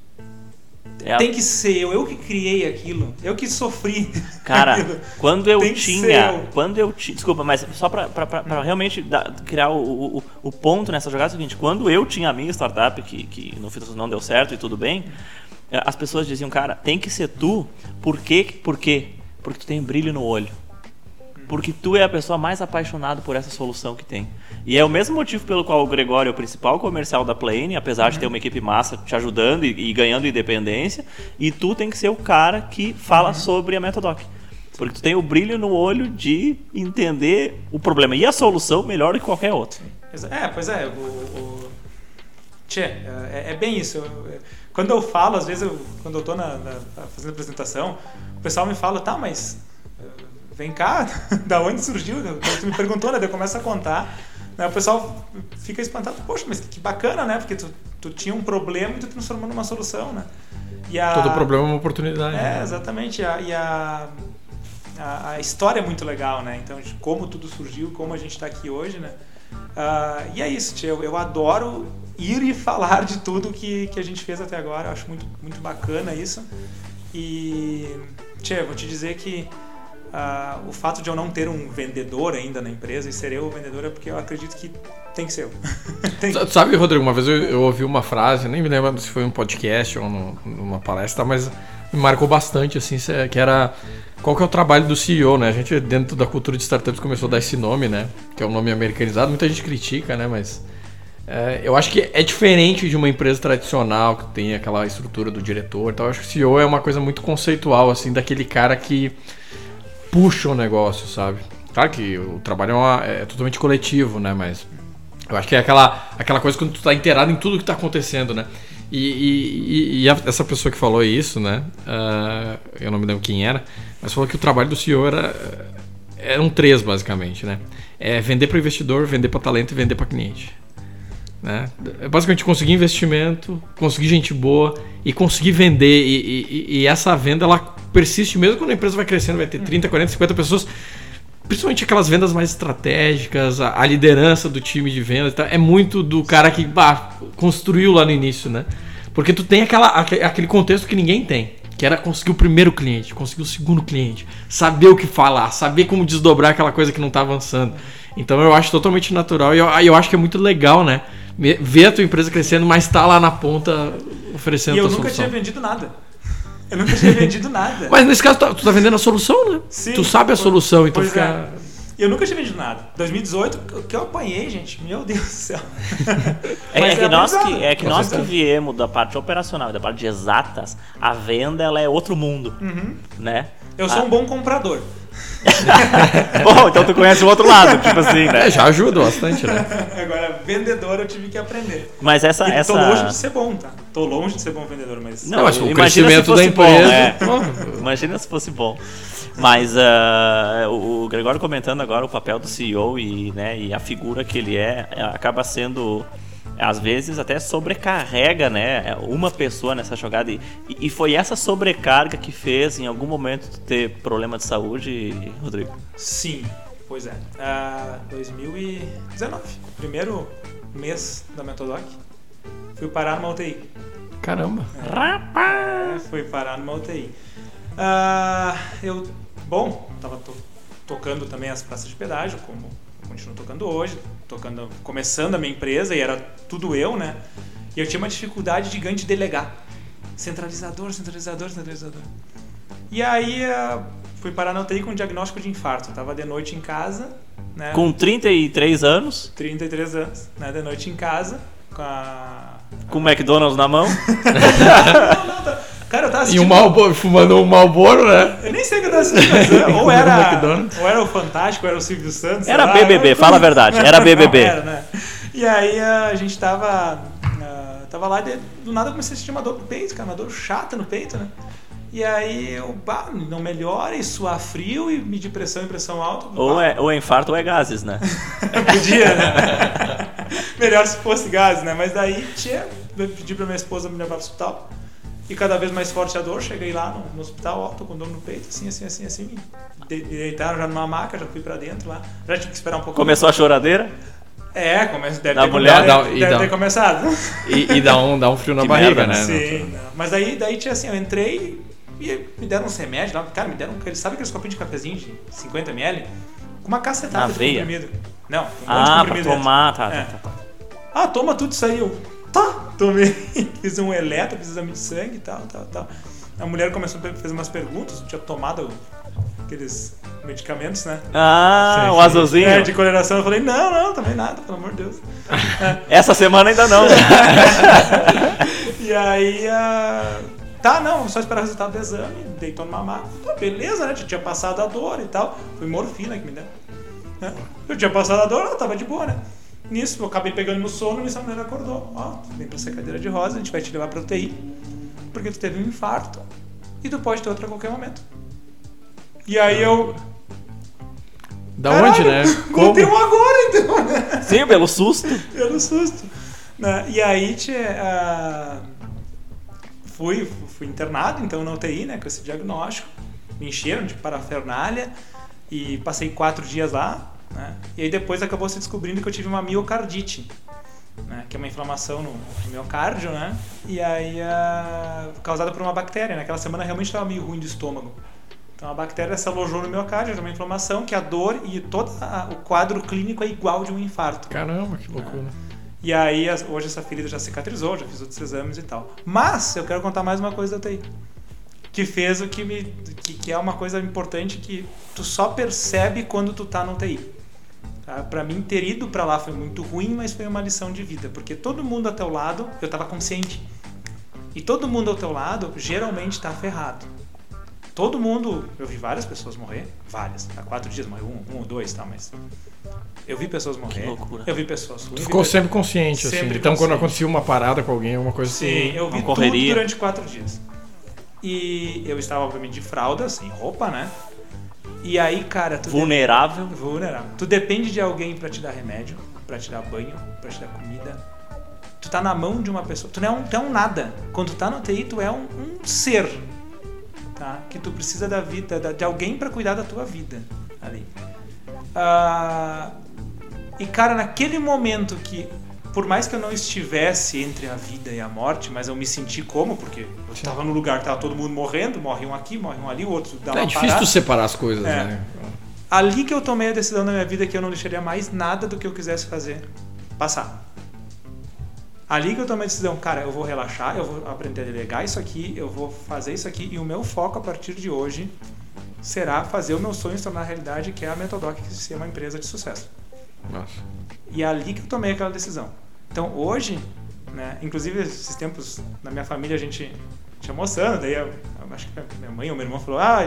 S2: É
S3: Tem que ser eu, eu que criei aquilo, eu que sofri.
S2: Cara, quando eu
S3: Tem
S2: tinha.
S3: eu.
S2: Quando eu tinha. Desculpa, mas só pra realmente dar- criar o, o, o ponto nessa jogada é o seguinte: quando eu tinha a minha startup, que, que no fim contas não deu certo e tudo bem, eh, as pessoas diziam, cara, tem que ser tu, por quê? Por quê? Porque tu tem brilho no olho. Porque tu é a pessoa mais apaixonada por essa solução que tem. E é o mesmo motivo pelo qual o Gregório é o principal comercial da Plane, apesar de ter uma equipe massa te ajudando e, e ganhando independência, e tu tem que ser o cara que fala sobre a Metodoc. Porque tu tem o brilho no olho de entender o problema e a solução melhor do que qualquer outro.
S3: É, pois é. O, o... Tchê, é, é bem isso. É- quando eu falo, às vezes, eu, quando eu tô na, na- fazendo apresentação, o pessoal me fala, tá, mas eh, vem cá, da onde surgiu? Tu me perguntou, né? Eu começo a contar. Né, O pessoal fica espantado, poxa, mas que bacana, né? Porque tu, tu tinha um problema e tu transformou numa solução, né? E a-
S1: Todo problema é uma oportunidade.
S3: é,
S1: né?
S3: exatamente. A- E a, a, a história é muito legal, né? Então, de como tudo surgiu, como a gente está aqui hoje, né? Ah, e é isso, tia. Eu, eu adoro ir e falar de tudo que, que a gente fez até agora. Eu acho muito, muito bacana isso. E, tia, eu vou te dizer que ah, o fato de eu não ter um vendedor ainda na empresa e ser eu o vendedor é porque eu acredito que tem que ser eu. Tem-
S1: Sa- Sabe, Rodrigo, uma vez eu, eu ouvi uma frase, nem me lembro se foi um podcast ou no- numa palestra, mas me marcou bastante, assim, que era qual que é o trabalho do CEO, né? A gente, dentro da cultura de startups, começou a dar esse nome, né? Que é um nome americanizado, muita gente critica, né? Mas é, eu acho que é diferente de uma empresa tradicional que tem aquela estrutura do diretor. Então, eu acho que o CEO é uma coisa muito conceitual, assim, daquele cara que puxa o negócio, sabe? Claro que o trabalho é, uma- é totalmente coletivo, né? Mas eu acho que é aquela, aquela coisa quando tu tá inteirado em tudo que tá acontecendo, né? E, e- e- e essa pessoa que falou isso, né? ah, eu não me lembro quem era, mas falou que o trabalho do CEO era. Eram três, basicamente, né? É vender para investidor, vender para talento e vender para cliente. Né? É basicamente conseguir investimento, conseguir gente boa e conseguir vender. E, e- e essa venda ela persiste mesmo quando a empresa vai crescendo, vai ter 30, 40, 50 pessoas. Principalmente aquelas vendas mais estratégicas, a, a liderança do time de vendas. tal, É muito do cara que bah, construiu lá no início, né? Porque tu tem aquela, aque- aquele contexto que ninguém tem. Que era conseguir o primeiro cliente, conseguir o segundo cliente, saber o que falar, saber como desdobrar aquela coisa que não tá avançando. Então eu acho totalmente natural e eu, eu acho que é muito legal, né? Ver a tua empresa crescendo, mas tá lá na ponta oferecendo
S3: E eu nunca
S1: solução.
S3: tinha vendido nada. Eu nunca tinha vendido nada.
S1: Mas nesse caso, tu tá, tu tá vendendo a solução, né?
S3: Sim,
S1: tu sabe a
S3: pois-
S1: solução, então fica.
S3: é. Eu nunca tinha vendido nada. 2018, o que eu apanhei, gente, meu Deus do céu.
S2: É, é que nós, que, é que nós que viemos da parte operacional e da parte de exatas, a venda ela é outro mundo, né?
S3: Eu sou
S2: Ah.
S3: um bom comprador.
S2: Bom, então tu conhece o outro lado, tipo assim, né?
S1: É, já ajuda bastante, né?
S3: Agora, vendedor eu tive que aprender.
S2: Mas essa...
S3: E
S2: essa...
S3: tô longe de ser bom, tá? Tô longe de ser bom vendedor, mas...
S2: Não,
S1: Não, mas o
S2: imagina se
S1: crescimento da
S2: fosse
S1: empresa.
S2: bom, é.
S1: pô,
S2: Imagina se fosse bom. Mas o o Gregório comentando agora o papel do CEO e, né, e a figura que ele é, é, acaba sendo às vezes até sobrecarrega né, uma pessoa nessa jogada. E, e foi essa sobrecarga que fez em algum momento ter problema de saúde, Rodrigo?
S3: Sim, pois é. Ah, 2019, primeiro mês da Metodoc, fui parar numa UTI.
S1: Caramba.
S3: É, fui parar numa UTI. Ah, eu, bom, tava to- tocando também as praças de pedágio, como continuo tocando hoje, tocando, começando a minha empresa e era tudo eu, né? E eu tinha uma dificuldade gigante de delegar. Centralizador, centralizador, centralizador. E aí ah, fui parar na UTI com um diagnóstico de infarto. Eu tava de noite em casa, né?
S2: Com 33 anos,
S3: 33 anos, né? De noite em casa, com a...
S2: com o McDonald's na mão.
S3: Cara, eu tava
S1: E
S3: assistindo...
S1: um Malboro, fumando um Malboro, né?
S3: Eu nem sei o que eu tava assistindo, mas é, ou era, ou era o Fantástico, ou era o Silvio Santos.
S2: Era
S3: lá,
S2: BBB,
S3: alguma
S2: fala a verdade, era BBB.
S3: Não, era, né? E aí a gente tava, ah, tava lá, e do nada eu comecei a sentir uma dor no peito, cara, uma dor chata no peito, né? E aí eu, bah, não melhora, e suar frio, e medir pressão e pressão alta.
S2: Ou
S3: bah,
S2: é, ou é infarto ou é gases, né?
S3: Podia, né? Melhor se fosse gás, né? Mas daí tinha, eu pedi pra minha esposa me levar pro hospital. E cada vez mais forte a dor, cheguei lá no, no hospital, ó, tô com dor no peito, assim, assim, assim, assim. Me de- deitaram já numa maca, já fui pra dentro lá. Já tive que esperar um pouco.
S2: Começou a choradeira?
S3: É, começa, deve,
S2: Da
S3: ter,
S2: mulher,
S3: deve,
S1: dá- e
S3: deve
S1: dá-
S3: ter começado.
S1: E, e dá, um, dá um frio na
S2: Que
S1: barriga,
S2: merda,
S1: né?
S3: Sim, não. mas daí, daí tinha assim, eu entrei e me deram uns remédios lá. Cara, me deram, eles sabem aqueles copinhos de cafezinho de 50ml? Com uma cacetada
S2: Na
S3: de
S2: veia?
S3: comprimido. Não, um monte de
S2: Ah, pra
S3: comprimido
S2: tomar, tá,
S3: É.
S2: tá, tá, tá.
S3: Ah, toma tudo isso aí. Eu, tá, tomei. Fiz um eletro, fiz exame de sangue e tal, tal, tal. A mulher começou a fazer umas perguntas, tinha tomado aqueles medicamentos, né?
S2: Ah, o
S1: sim.
S2: azulzinho.
S3: É, de coloração. Eu falei, não, não, tomei nada, pelo amor de Deus.
S2: Essa semana ainda não.
S3: E aí, ah, tá, não, só esperar o resultado do exame, deitou numa maca. Tá, beleza, né? Tinha passado a dor e tal. Foi morfina que me deu. né? Eu tinha passado a dor, eu tava de boa, né? Nisso, eu acabei pegando no sono e essa mulher acordou. Ó, vem pra essa cadeira de rosa, a gente vai te levar pra UTI, porque tu teve um infarto e tu pode ter outro a qualquer momento. E aí eu.
S1: Da onde, né?
S3: Vou ter um agora então, né?
S2: Sim, pelo susto.
S3: Pelo susto. Né? E aí, tchê, ah, fui, fui internado, então, na UTI, né, com esse diagnóstico. Me encheram de parafernália e passei quatro dias lá. Né? E aí depois acabou se descobrindo que eu tive uma miocardite, né, que é uma inflamação no miocárdio, né? E aí, ah, causada por uma bactéria. Naquela semana realmente estava meio ruim do estômago. Então a bactéria se alojou no miocárdio, era uma inflamação que a dor e todo a- o quadro clínico é igual de um infarto.
S1: Caramba, que loucura.
S3: E aí, hoje essa ferida já cicatrizou, já fiz outros exames e tal. Mas, eu quero contar mais uma coisa da TI. Que fez o que me. Que, que é uma coisa importante que tu só percebe quando tu tá no TI. Tá? Pra mim, ter ido pra lá foi muito ruim, mas foi uma lição de vida. Porque todo mundo ao teu lado, eu tava consciente. E todo mundo ao teu lado, geralmente tá ferrado. Todo mundo. Eu vi várias pessoas morrer. Várias. Há quatro dias morreu um, um ou dois, tá? Mas. Eu vi pessoas morrer.
S2: loucura.
S3: Eu vi pessoas.
S1: Tu ficou sempre consciente, assim.
S3: Sempre
S1: Então, quando
S3: consciente.
S1: acontecia uma parada com alguém, alguma coisa
S3: Sim,
S1: assim.
S3: eu vi tudo durante quatro dias. E eu estava, obviamente, de fralda, sem roupa, né? E aí, cara, tu
S2: Vulnerável.
S3: vulnerável. Tu depende de alguém pra te dar remédio, pra te dar banho, pra te dar comida. Tu tá na mão de uma pessoa. Tu não é um, tu é um nada. Quando tu tá no TI, tu é um, um ser. Tá? Que tu precisa da vida, da- de alguém pra cuidar da tua vida ali. Ah, e cara, naquele momento que, por mais que eu não estivesse entre a vida e a morte, mas eu me senti como, porque eu estava no lugar que tava todo mundo morrendo, morre um aqui, morre um ali, o outro dá uma
S1: É difícil tu separar as coisas,
S3: É.
S1: né?
S3: Ali que eu tomei a decisão na minha vida que eu não deixaria mais nada do que eu quisesse fazer passar. Ali que eu tomei a decisão, cara, eu vou relaxar, eu vou aprender a delegar isso aqui, eu vou fazer isso aqui e o meu foco a partir de hoje será fazer o meu sonho se tornar realidade, que é a Metodoc, que ser uma empresa de sucesso.
S1: Nossa.
S3: E é ali que eu tomei aquela decisão. Então hoje, né, inclusive esses tempos na minha família a gente tinha mostrando, daí eu, eu acho que minha mãe ou meu irmão falou, ah,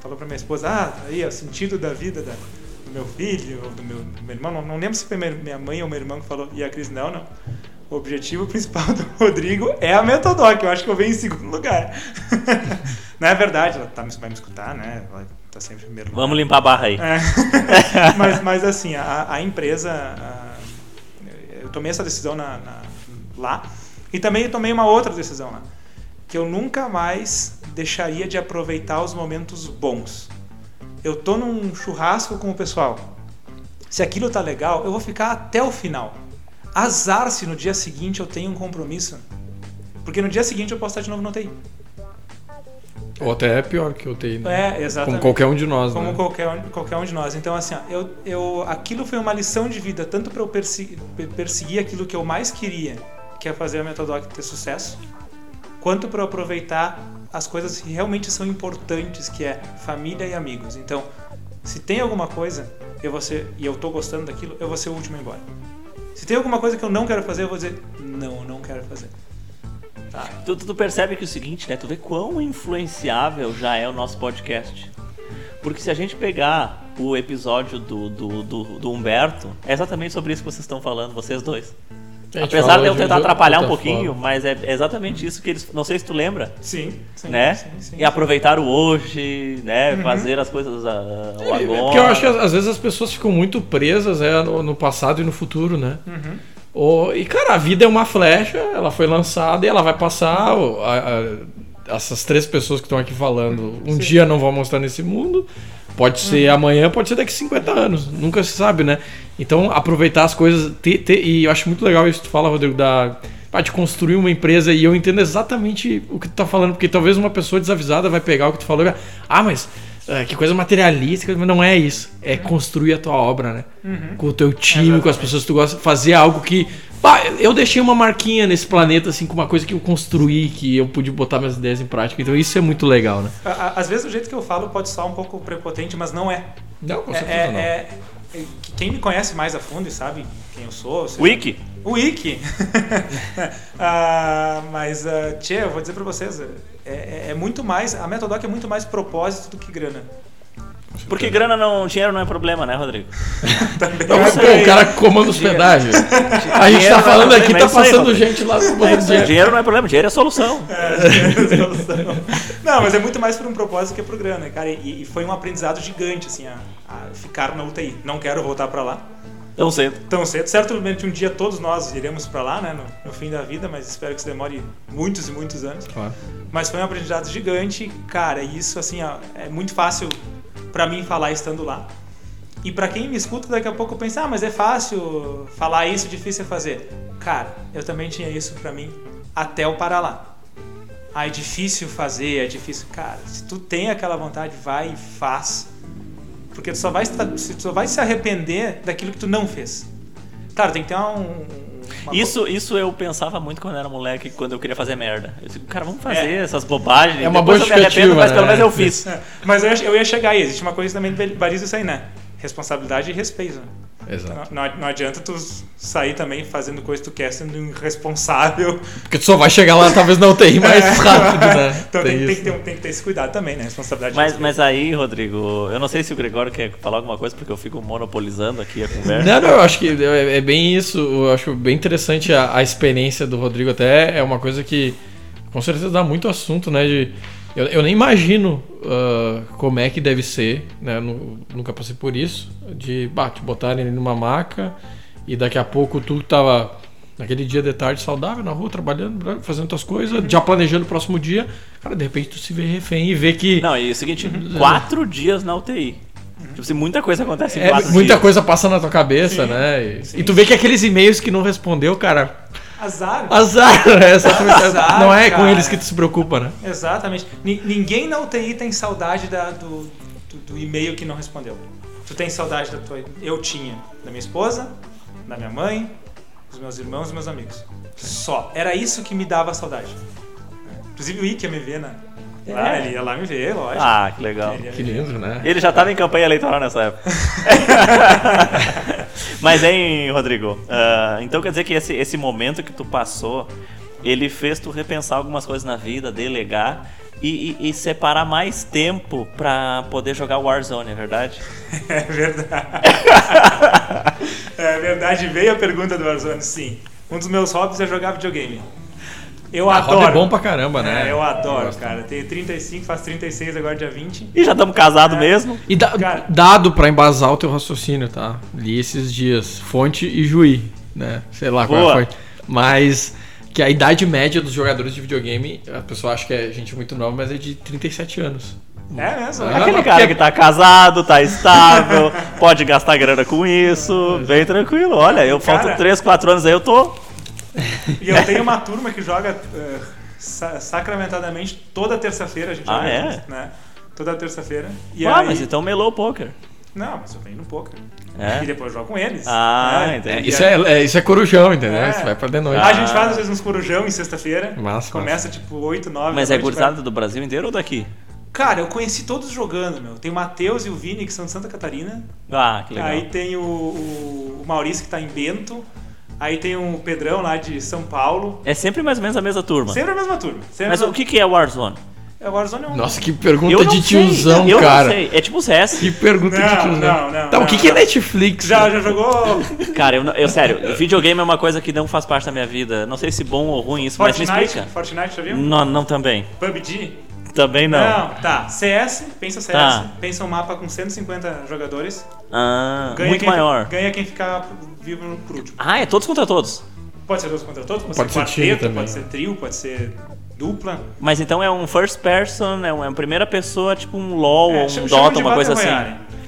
S3: falou pra minha esposa, ah, aí é o sentido da vida da- do meu filho, ou do meu, do meu irmão, não, não lembro se foi minha mãe ou meu irmão que falou, e a Cris, não, não. O objetivo principal do Rodrigo é a Metodoc, eu acho que eu venho em segundo lugar. não é verdade, ela tá, vai me escutar, né? Ela tá sempre em primeiro lugar.
S2: Vamos limpar a barra aí.
S3: É. mas, mas assim, a, a empresa. a- eu tomei essa decisão na, na- lá. E também tomei uma outra decisão lá. Que eu nunca mais deixaria de aproveitar os momentos bons. Eu tô num churrasco com o pessoal. Se aquilo tá legal, eu vou ficar até o final. Azar se no dia seguinte eu tenho um compromisso. Porque no dia seguinte eu posso estar de novo no TI.
S1: Ou até é pior que eu tenho. né?
S3: É, exatamente.
S1: Como qualquer um de nós,
S3: Como
S1: né?
S3: qualquer, um, qualquer um de nós. Então, assim, ó, eu, eu, aquilo foi uma lição de vida, tanto para eu perseguir, perseguir aquilo que eu mais queria, que é fazer a Metodoc ter sucesso, quanto para aproveitar as coisas que realmente são importantes, que é família e amigos. Então, se tem alguma coisa eu vou ser, e eu tô gostando daquilo, eu vou ser o último a ir embora. Se tem alguma coisa que eu não quero fazer, eu vou dizer, não, não quero fazer. Tá?
S2: Tu, tu percebe que é o seguinte, né? Tu vê quão influenciável já é o nosso podcast. Porque se a gente pegar o episódio do, do, do, do Humberto, é exatamente sobre isso que vocês estão falando, vocês dois. Apesar de eu tentar
S1: de
S2: atrapalhar um pouquinho,
S1: forma.
S2: mas é exatamente isso que eles. Não sei se tu lembra,
S3: Sim, sim.
S2: né?
S3: sim, sim,
S2: e aproveitar o hoje, né? Fazer as coisas ah, o agora.
S1: É, Porque eu acho que às vezes as pessoas ficam muito presas né, no, no passado e no futuro, né?
S3: Uhum.
S1: Ou- e cara, a vida é uma flecha, ela foi lançada e ela vai passar. a- a- essas três pessoas que estão aqui falando, um
S3: Sim.
S1: dia não vão mostrar nesse mundo. Pode ser amanhã, pode ser daqui a 50 anos. Nunca se sabe, né? Então, aproveitar as coisas. ter- ter- e eu acho muito legal isso que tu fala, Rodrigo, da. ah, de construir uma empresa e eu entendo exatamente o que tu tá falando, porque talvez uma pessoa desavisada vai pegar o que tu falou e vai, ah, mas é, que coisa materialística, mas não é isso. É construir a tua obra, né?
S3: Uhum.
S1: Com o teu time, com as
S3: Exatamente.
S1: pessoas que tu gosta, fazer algo que. Pá, eu deixei uma marquinha nesse planeta, assim, com uma coisa que eu construí, que eu pude botar minhas ideias em prática. Então isso é muito legal, né?
S3: Às vezes o jeito que eu falo pode soar um pouco prepotente, mas não é.
S1: Não, com
S3: É,
S1: certeza
S3: é-
S1: não.
S3: é- é- quem me conhece mais a fundo e sabe quem eu sou. seja-
S2: Wiki.
S3: O Wiki. Ah, mas, uh, Tchê, eu vou dizer pra vocês, é, é- é muito mais, a Metodoc é muito mais propósito do que grana.
S2: Porque grana não. Dinheiro não é problema, né, Rodrigo?
S3: Também
S1: Não,
S3: é
S1: mas,
S3: isso
S1: pô,
S3: aí.
S1: o cara comanda hospedagem. A gente
S2: Dinheiro
S1: tá
S2: não é
S1: falando aqui,
S2: problema,
S1: tá
S2: é aí,
S1: passando
S2: Rodrigo.
S1: gente lá
S2: É aí,
S1: dinheiro.
S2: dinheiro não é problema, dinheiro é solução.
S3: Não, mas é muito mais por um propósito que por grana, cara. E, e foi um aprendizado gigante, assim, a, a ficar na UTI. Não quero voltar pra lá
S2: Tão cedo.
S3: tão cedo. Certamente um dia todos nós iremos pra lá, né, no, no fim da vida, mas espero que isso demore muitos e muitos anos.
S1: Claro.
S3: Mas foi um aprendizado gigante, cara. E isso, assim, ó, é muito fácil pra mim falar estando lá. E pra quem me escuta, daqui a pouco pensa, ah, mas é fácil falar isso, difícil é fazer. Cara, eu também tinha isso pra mim até eu parar lá. Ah, é difícil fazer, é difícil. Cara, se tu tem aquela vontade, vai e faz. Porque tu só vai, tu só vai se arrepender daquilo que tu não fez. Claro, tem que ter um. uma-
S2: Isso, isso eu pensava muito quando era moleque, quando eu queria fazer merda. Eu disse, cara, vamos fazer
S3: É.
S2: essas bobagens.
S1: É uma boa
S2: eu me arrependo, mas
S1: justificativa,
S2: pelo
S1: né?
S2: menos eu fiz.
S3: É, Mas eu ia, eu ia chegar aí. Existe uma coisa também que baliza isso aí, né? Responsabilidade e respeito. Né?
S1: Exato.
S3: Não, não adianta tu sair também fazendo coisa que tu quer sendo irresponsável.
S1: Porque tu só vai chegar lá talvez na UTI mais rápido, né?
S3: Então tem, tem
S1: isso.
S3: que ter, um- tem que ter esse cuidado também, né? Responsabilidade
S2: Mas, mas aí, Rodrigo, eu não sei se o Gregório quer falar alguma coisa, porque eu fico monopolizando aqui a conversa.
S1: Não, não, eu acho que é, é bem isso. Eu acho bem interessante a, a experiência do Rodrigo. Até é uma coisa que com certeza dá muito assunto, né? De, eu, eu nem imagino ah, como é que deve ser, né? nu- nunca passei por isso. De bah, te botarem ele numa maca e daqui a pouco tu tava naquele dia de tarde saudável na rua, trabalhando, fazendo tuas coisas, já planejando o próximo dia. Cara, de repente tu se vê refém e vê que
S2: Não, e é o seguinte, quatro dias na UTI. Tipo assim, muita coisa acontece em
S1: é, muita
S2: dias.
S1: coisa passa na tua cabeça,
S3: Sim,
S1: né? E,
S3: sim.
S1: e tu vê que aqueles e-mails que não respondeu, cara,
S3: Azar.
S1: Azar, é exatamente.
S3: Azar,
S1: não é com
S3: cara.
S1: eles que tu se preocupa, né?
S3: Exatamente. Ni- ninguém na UTI tem saudade da- do, do, do e-mail que não respondeu. Tu tem saudade da tua. Eu tinha. Da minha esposa, da minha mãe, dos meus irmãos e dos meus amigos. Só. Era isso que me dava saudade. Inclusive o Ike ia me ver, né? Lá, ele ia lá me ver, lógico.
S2: Ah, que legal.
S1: Que lindo, né?
S2: Ele já estava em campanha eleitoral nessa época. Mas, hein, Rodrigo? ah, então quer dizer que esse, esse momento que tu passou, ele fez tu repensar algumas coisas na vida, delegar e, e- e separar mais tempo pra poder jogar Warzone, é verdade?
S3: É verdade. é verdade. Veio a pergunta do Warzone, sim. Um dos meus hobbies é jogar videogame. Eu
S1: Ah,
S3: adoro.
S1: hobby é bom pra caramba, né?
S3: É, eu adoro, cara. Tenho 35, faço 36 agora dia 20.
S2: E já estamos casados
S3: É.
S2: mesmo.
S1: E da-
S3: Cara.
S1: dado pra embasar o teu raciocínio, tá? Li esses dias. Fonte e Juí, né? Sei lá qual é
S2: Boa.
S1: a fonte. Mas que a idade média dos jogadores de videogame, a pessoa acha que é gente muito nova, mas é de 37 anos.
S3: É mesmo?
S1: Ah,
S2: Aquele cara
S1: porque-
S2: que tá casado, tá estável, pode gastar grana com isso, bem tranquilo. Olha, eu
S3: Cara.
S2: faltam 3, 4 anos aí, eu tô.
S3: E eu tenho uma turma que joga sa- sacramentadamente toda terça-feira. A gente
S2: Ah,
S3: joga
S2: é?
S3: né? Toda terça-feira. E
S2: ah,
S3: aí...
S2: mas então melou o poker.
S3: Não, mas eu venho no poker.
S2: É?
S3: E depois eu jogo com eles.
S2: Ah,
S3: né?
S2: entendi.
S1: É, isso, é, é- isso é corujão, entendeu?
S3: É.
S1: Isso vai pra de noite.
S3: A gente
S2: Ah.
S3: faz às vezes uns corujão em sexta-feira.
S1: Massa,
S3: Começa tipo 8, 9
S2: Mas é gurizada do Brasil inteiro ou daqui?
S3: vai- Cara, eu conheci todos jogando, meu. Tem o Matheus e o Vini, que são de Santa Catarina.
S2: Ah, que legal.
S3: Aí tem o, o- o Maurício, que tá em Bento. Aí tem o Pedrão lá de São Paulo.
S2: É sempre mais ou menos a mesma turma.
S3: Sempre a mesma turma. Sempre
S2: Mas
S3: a
S2: o que, que é Warzone?
S3: É Warzone 1.
S1: Nossa, que pergunta
S2: Eu não
S1: de
S2: sei,
S1: tiozão,
S2: eu
S1: cara.
S2: não sei. É tipo o CS.
S1: Que pergunta de
S3: Não,
S1: tiozão.
S3: não, não,
S1: Tá, o
S3: não,
S1: que, que é
S3: não.
S1: Netflix?
S3: Já, já jogou
S2: Cara, eu, não- eu sério, videogame é uma coisa que não faz parte da minha vida. Não sei se bom ou ruim isso, mas me
S3: Fortnite?
S2: explica.
S3: Fortnite, já viu?
S2: Não, não também.
S3: PUBG?
S2: Também não.
S3: tá. CS, pensa CS.
S2: Tá.
S3: Pensa um mapa com 150 jogadores.
S2: Ah,
S3: Ganha
S2: muito
S3: quem,
S2: maior.
S3: Ganha quem ficar vivo por último.
S2: Ah, é todos contra todos.
S3: Pode ser dois contra todos, pode,
S1: Pode
S3: ser
S1: ser
S3: quarteto,
S1: também.
S3: pode ser trio, pode ser dupla.
S2: Mas então é um first person, é uma primeira pessoa, tipo um LoL ou um Dota, uma coisa assim.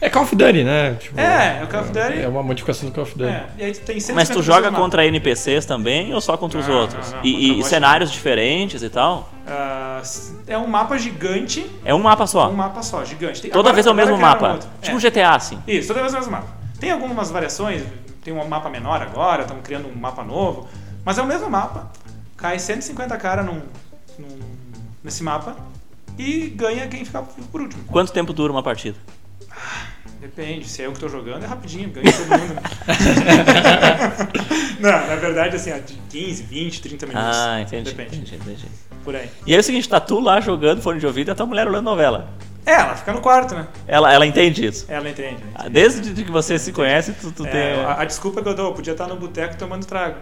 S1: É Call of Duty, né? Tipo,
S3: É, é o Call of Duty.
S1: É uma modificação do Call of Duty.
S3: É, e aí tu tem 150
S2: Mas tu
S3: pessoas
S2: joga contra NPCs também ou só contra os outros?
S3: não, não,
S2: e e cenários diferentes e tal?
S3: Ah, é um mapa gigante,
S2: É um mapa só.
S3: um mapa só, gigante. Tem-
S2: Toda
S3: agora-
S2: vez é o mesmo
S3: criaram
S2: mapa. Tipo
S3: É.
S2: um GTA, assim.
S3: Isso, toda vez é o mesmo mapa. Tem algumas variações, tem um mapa menor agora, estão criando um mapa novo, mas é o mesmo mapa. Cai 150 cara num, num- nesse mapa e ganha quem ficar por último.
S2: Quanto tempo dura uma partida?
S3: Depende, se é eu que tô jogando é rapidinho, ganha todo mundo. Não, na verdade, assim, ó, de 15, 20, 30 minutos.
S2: Ah, entendi.
S3: Depende,
S2: entendi, entendi.
S3: por aí.
S2: E aí é o seguinte, tá tu lá jogando fone de ouvido e a tua mulher olhando novela.
S3: É, ela fica no quarto, né?
S2: Ela, ela entende isso.
S3: Ela entende. né?
S2: Ah, Desde que você se conhece, tu, tu
S3: É,
S2: tem
S3: a, a desculpa que eu dou, eu podia estar no boteco tomando trago.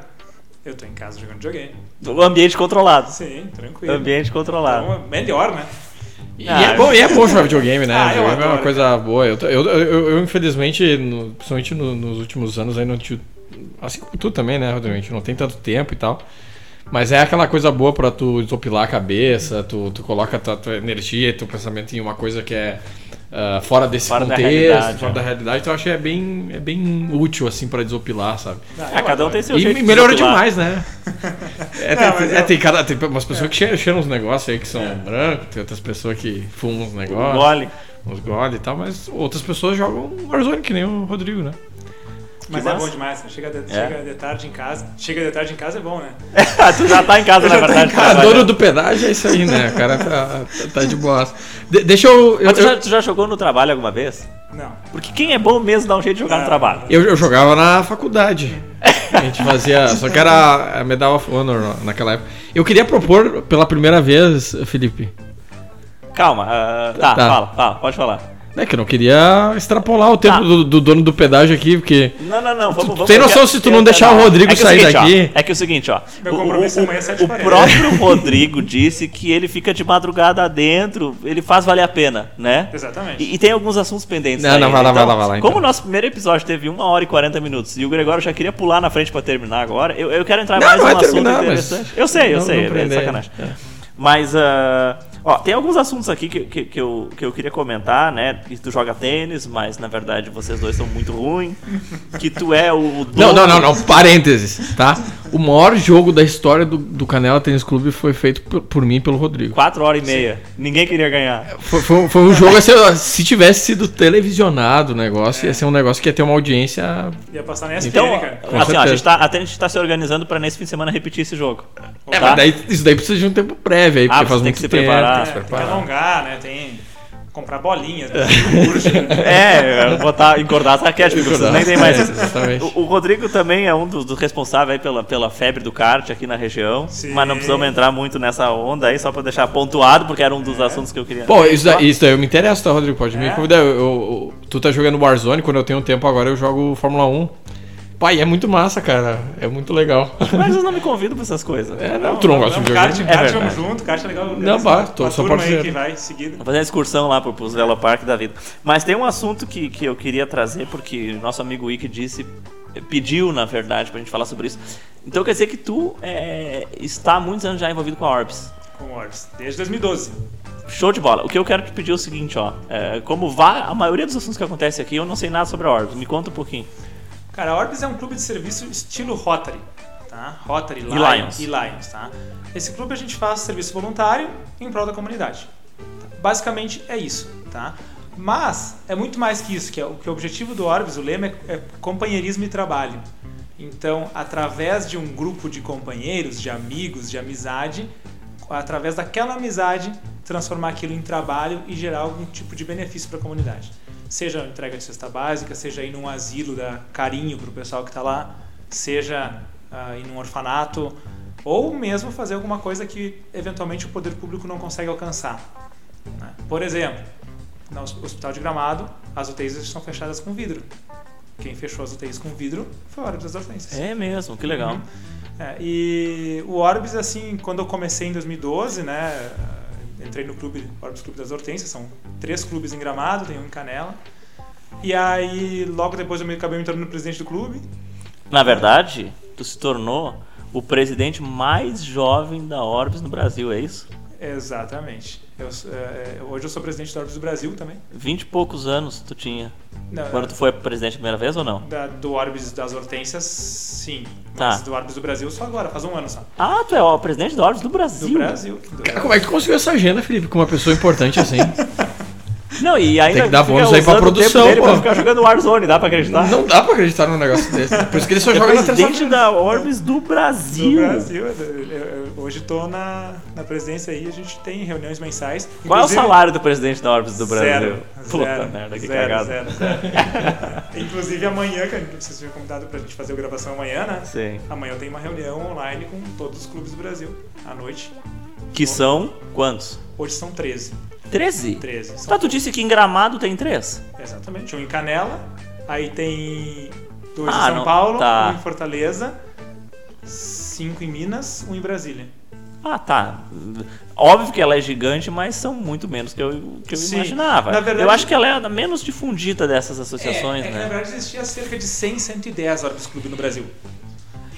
S3: Eu tô em casa jogando videogame.
S2: o ambiente controlado.
S3: Sim, tranquilo.
S2: Ambiente controlado.
S3: Então, melhor, né?
S1: E,
S2: Ah,
S1: é bom, e é bom jogar videogame, né?
S3: Ah,
S1: videogame é uma coisa boa. Eu, eu, eu, eu, infelizmente, no- principalmente no- nos últimos anos, aí não tive. Assim como tu também, né, Rodrigo? A gente não tem tanto tempo e tal. Mas é aquela coisa boa pra tu desopilar a cabeça, tu, tu coloca tua, tua energia, teu pensamento em uma coisa que é ah, fora desse
S2: Fora da
S1: contexto,
S2: realidade,
S1: fora
S2: é.
S1: da realidade. Então eu acho que é bem, é bem útil, assim, pra desopilar, sabe?
S3: Ah,
S2: cada um tem seu
S1: E
S2: jeito de
S1: melhorou demais, né? É,
S3: Não,
S1: tem, é,
S3: eu-
S1: tem, cara, tem umas pessoas que cheiram, cheiram uns negócios aí que são
S3: É.
S1: brancos, tem outras pessoas que fumam uns
S2: Um
S1: negócios,
S2: Gole.
S1: uns gole e tal, mas outras pessoas jogam Warzone, que nem o Rodrigo, né?
S3: Mas é bom demais, né? Chega de,
S2: É.
S3: chega de tarde em casa. Chega de tarde em casa é bom, né?
S2: tu já tá em casa, na verdade.
S1: Cara,
S2: trabalhando.
S1: dono do pedágio é isso aí, né? O cara tá, tá- tá de boa. De- deixa eu. Eu,
S2: Mas tu já,
S1: eu,
S2: tu já jogou no trabalho alguma vez?
S3: Não.
S2: Porque quem é bom mesmo dá um jeito de jogar no trabalho.
S1: eu- eu jogava na faculdade. A gente fazia. Só que era a Medal of Honor naquela época. Eu queria propor pela primeira vez, Felipe.
S2: Calma, ah, tá,
S1: Tá.
S2: fala, fala, pode falar.
S1: É que eu não queria extrapolar o tempo
S2: Tá.
S1: do, do dono do pedágio aqui, porque.
S2: Não, não, não, vamos, vamos
S1: tem noção se tu não deixar o Rodrigo
S2: é é
S1: sair
S2: seguinte, ó,
S1: daqui?
S2: é que é o seguinte, ó.
S3: Meu
S2: o-
S3: compromisso
S2: o,
S3: amanhã é
S2: o, o
S3: quarenta.
S2: próprio Rodrigo disse que ele fica de madrugada dentro, ele faz valer a pena, né?
S3: Exatamente.
S2: E, e tem alguns assuntos pendentes.
S1: Não, não,
S2: ainda.
S1: vai lá, vai
S2: Então,
S1: lá, vai lá,
S2: Como
S1: então.
S2: o nosso primeiro episódio teve 1 hora e 40 minutos e o Gregório já queria pular na frente pra terminar agora, eu, eu quero entrar
S1: Não,
S2: mais
S1: não
S2: num
S1: vai
S2: assunto
S1: terminar, mas-
S2: interessante. Eu sei, eu
S1: Não-
S2: sei,
S1: não
S2: é sacanagem.
S1: É.
S2: Mas, ah, ó, tem alguns assuntos aqui que, que, que eu, que eu queria comentar, né? Que tu joga tênis, mas na verdade vocês dois são muito ruins. Que tu é o
S1: Não,
S2: dono-
S1: não, não, não. Parênteses, tá? O maior jogo da história do, do Canela Tênis Clube foi feito por, por mim e pelo Rodrigo.
S2: 4 horas e meia. Ninguém queria ganhar.
S1: Foi, foi- foi um jogo assim, se tivesse sido televisionado o negócio, ia ser um negócio que ia ter uma audiência.
S3: Ia passar na
S2: Então,
S3: cara.
S2: Assim, ó, a gente, tá, até a gente tá se organizando pra nesse fim de semana repetir esse jogo.
S1: É,
S2: tá?
S1: mas daí, isso daí precisa de um tempo prévio aí, porque
S2: Ah,
S1: faz
S2: você tem
S1: muito
S2: que se
S1: tempo.
S2: preparar.
S1: Tem
S3: É, tem que alongar, né? Tem comprar bolinhas, né?
S2: É, botar, engordar as raquetes, nem tem mais isso.
S1: Exatamente.
S2: O, o Rodrigo também é um dos, dos responsáveis aí pela, pela febre do kart aqui na região.
S3: Sim.
S2: Mas não precisamos entrar muito nessa onda aí, só pra deixar pontuado, porque era um dos assuntos que eu queria.
S1: Pô, isso daí, isso daí eu me interesso, tá, Rodrigo? Pode me
S3: É?
S1: convidar. Eu, eu- eu- tu tá jogando Warzone, quando eu tenho tempo agora eu jogo Fórmula 1. Pai, é muito massa, cara. É muito legal.
S2: Mas vocês não me convidam pra essas coisas.
S1: É, não, tu não gosta de
S3: kart,
S1: videogame?
S3: kart,
S2: É
S3: vamos
S2: verdade.
S3: junto, kart é legal.
S1: Não, bah, tô-
S3: turma
S1: parceiro.
S3: aí que vai seguida.
S2: Vou fazer uma excursão lá pro, pros Velopark da vida. Mas tem um assunto que, que eu queria trazer, porque nosso amigo Ike disse, pediu, na verdade, pra gente falar sobre isso. Então quer dizer que tu é, está há muitos anos já envolvido com a Orbs.
S3: Com o Orbs. Desde 2012.
S2: Show de bola. O que eu quero te pedir é o seguinte, ó. É, como vá, a maioria dos assuntos que acontecem aqui, eu não sei nada sobre a Orbs. Me conta um pouquinho.
S3: Cara, a Orbis é um clube de serviço estilo Rotary, tá? Rotary, Lions,
S2: Lions.
S3: e Lions, tá? Esse clube a gente faz serviço voluntário em prol da comunidade. Basicamente é isso, tá? Mas é muito mais que isso, que é o que o objetivo do Orbis, o lema é, é companheirismo e trabalho. Então, através de um grupo de companheiros, de amigos, de amizade, através daquela amizade, transformar aquilo em trabalho e gerar algum tipo de benefício para a comunidade. Seja entrega de cesta básica, seja ir num asilo dar carinho para o pessoal que está lá, seja ah, ir num orfanato, Ou mesmo fazer alguma coisa que eventualmente o poder público não consegue alcançar. né? Por exemplo, no Hospital de Gramado, as UTIs estão fechadas com vidro. Quem fechou as UTIs com vidro foi o Orbis das Hortênsias.
S2: É mesmo, que legal.
S3: Uhum. É, e o Orbis, assim, quando eu comecei em 2012, né? Entrei no clube, Orbis Clube das Hortênsias, são três clubes em Gramado, tem um em Canela. E aí, logo depois eu me acabei me tornando presidente do clube.
S2: Na verdade, tu se tornou o presidente mais jovem da Orbis no Brasil, é isso?
S3: Exatamente. Eu, é, hoje eu sou presidente da Orbis do Brasil também.
S2: Vinte e poucos anos tu tinha.
S3: Não,
S2: Quando tu foi presidente a primeira vez ou não?
S3: da- do Orbis das Hortênsias, sim.
S2: Tá.
S3: Mas do Orbis do Brasil só agora, faz um ano só.
S2: Ah, tu é o presidente da Orbis do
S3: Do
S2: Brasil.
S3: Brasil. Do
S1: Cara, como é que tu conseguiu essa agenda, Felipe, com uma pessoa importante assim?
S2: Não, e ainda
S1: Tem que dar bônus aí pra produção,
S2: dele pra
S1: pô.
S2: ficar jogando Warzone, dá pra acreditar?
S1: Não dá pra acreditar num negócio desse. Por isso que ele só
S2: É
S1: joga na
S2: presidente
S1: terça
S2: da Orbis do
S3: Do
S2: Brasil.
S3: Brasil. Eu- eu- eu- hoje estou na, na presidência aí, a gente tem reuniões mensais.
S2: Qual é o salário do presidente da Orbis do Brasil?
S3: Zero.
S2: Puta
S3: zero,
S2: merda, que
S3: zero,
S2: cagada.
S3: zero, zero. Inclusive amanhã, que vocês foram convidados pra gente fazer a gravação amanhã, né?
S2: Sim.
S3: Amanhã eu tenho uma reunião online com todos os clubes do Brasil, à noite.
S2: Que são quantos?
S3: Hoje são 13.
S2: 13?
S3: 13. São
S2: Tá, tu disse que em Gramado tem três?
S3: Exatamente. Um em Canela, aí tem dois
S2: Ah,
S3: em São
S2: não-
S3: Paulo,
S2: tá.
S3: um em Fortaleza, cinco em Minas, um em Brasília.
S2: Ah, tá. Óbvio que ela é gigante, mas são muito menos que eu, que eu
S3: Sim.
S2: imaginava.
S3: Na verdade-
S2: eu acho que ela é a menos difundida dessas associações,
S3: é, é que, na
S2: né?
S3: verdade existia cerca de 100, 110 Orbis Clube no Brasil.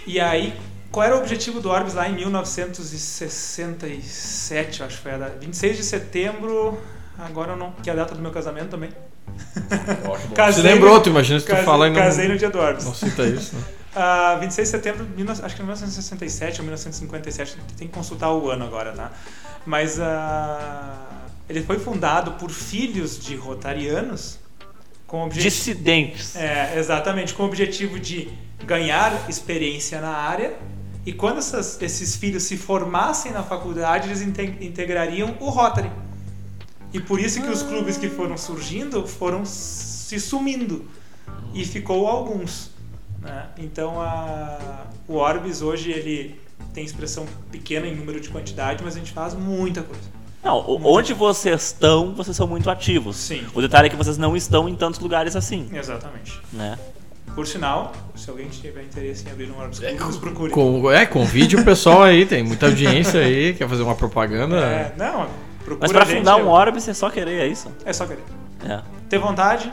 S3: E aí, qual era o objetivo do Orbis lá em 1967, eu acho que foi a data, 26 de setembro, agora eu não, que é a data do meu casamento também.
S1: Você
S3: Casei
S1: lembrou, tu imagina se tu
S3: Casei,
S1: fala e não,
S3: casei no dia do Orbis.
S1: não cita isso, né?
S3: Ah, 26 de setembro, de 19 acho que é 1967 ou 1957, tem que consultar o ano agora, tá? Mas ah, ele foi fundado por filhos de rotarianos com objetivo...
S2: Dissidentes.
S3: É, exatamente, com o objetivo de ganhar experiência na área e quando essas- esses filhos se formassem na faculdade, eles inte- integrariam o Rotary. E por isso que os clubes que foram surgindo foram se sumindo e ficou alguns. Né? Então a, o Orbis hoje ele tem expressão pequena em número de quantidade, mas a gente faz muita coisa.
S2: Não, onde vocês estão, vocês são muito ativos.
S3: Sim.
S2: O detalhe é que vocês não estão em tantos lugares assim,
S3: Exatamente.
S2: né?
S3: Por sinal, se alguém tiver interesse em abrir um Orbis Club, nos procure.
S1: Com, é, convide o pessoal aí, tem muita audiência aí, quer fazer uma propaganda.
S3: É, não, procura
S2: Mas pra fundar um Orbis é só querer, é isso?
S3: É só querer.
S2: É.
S3: Ter vontade,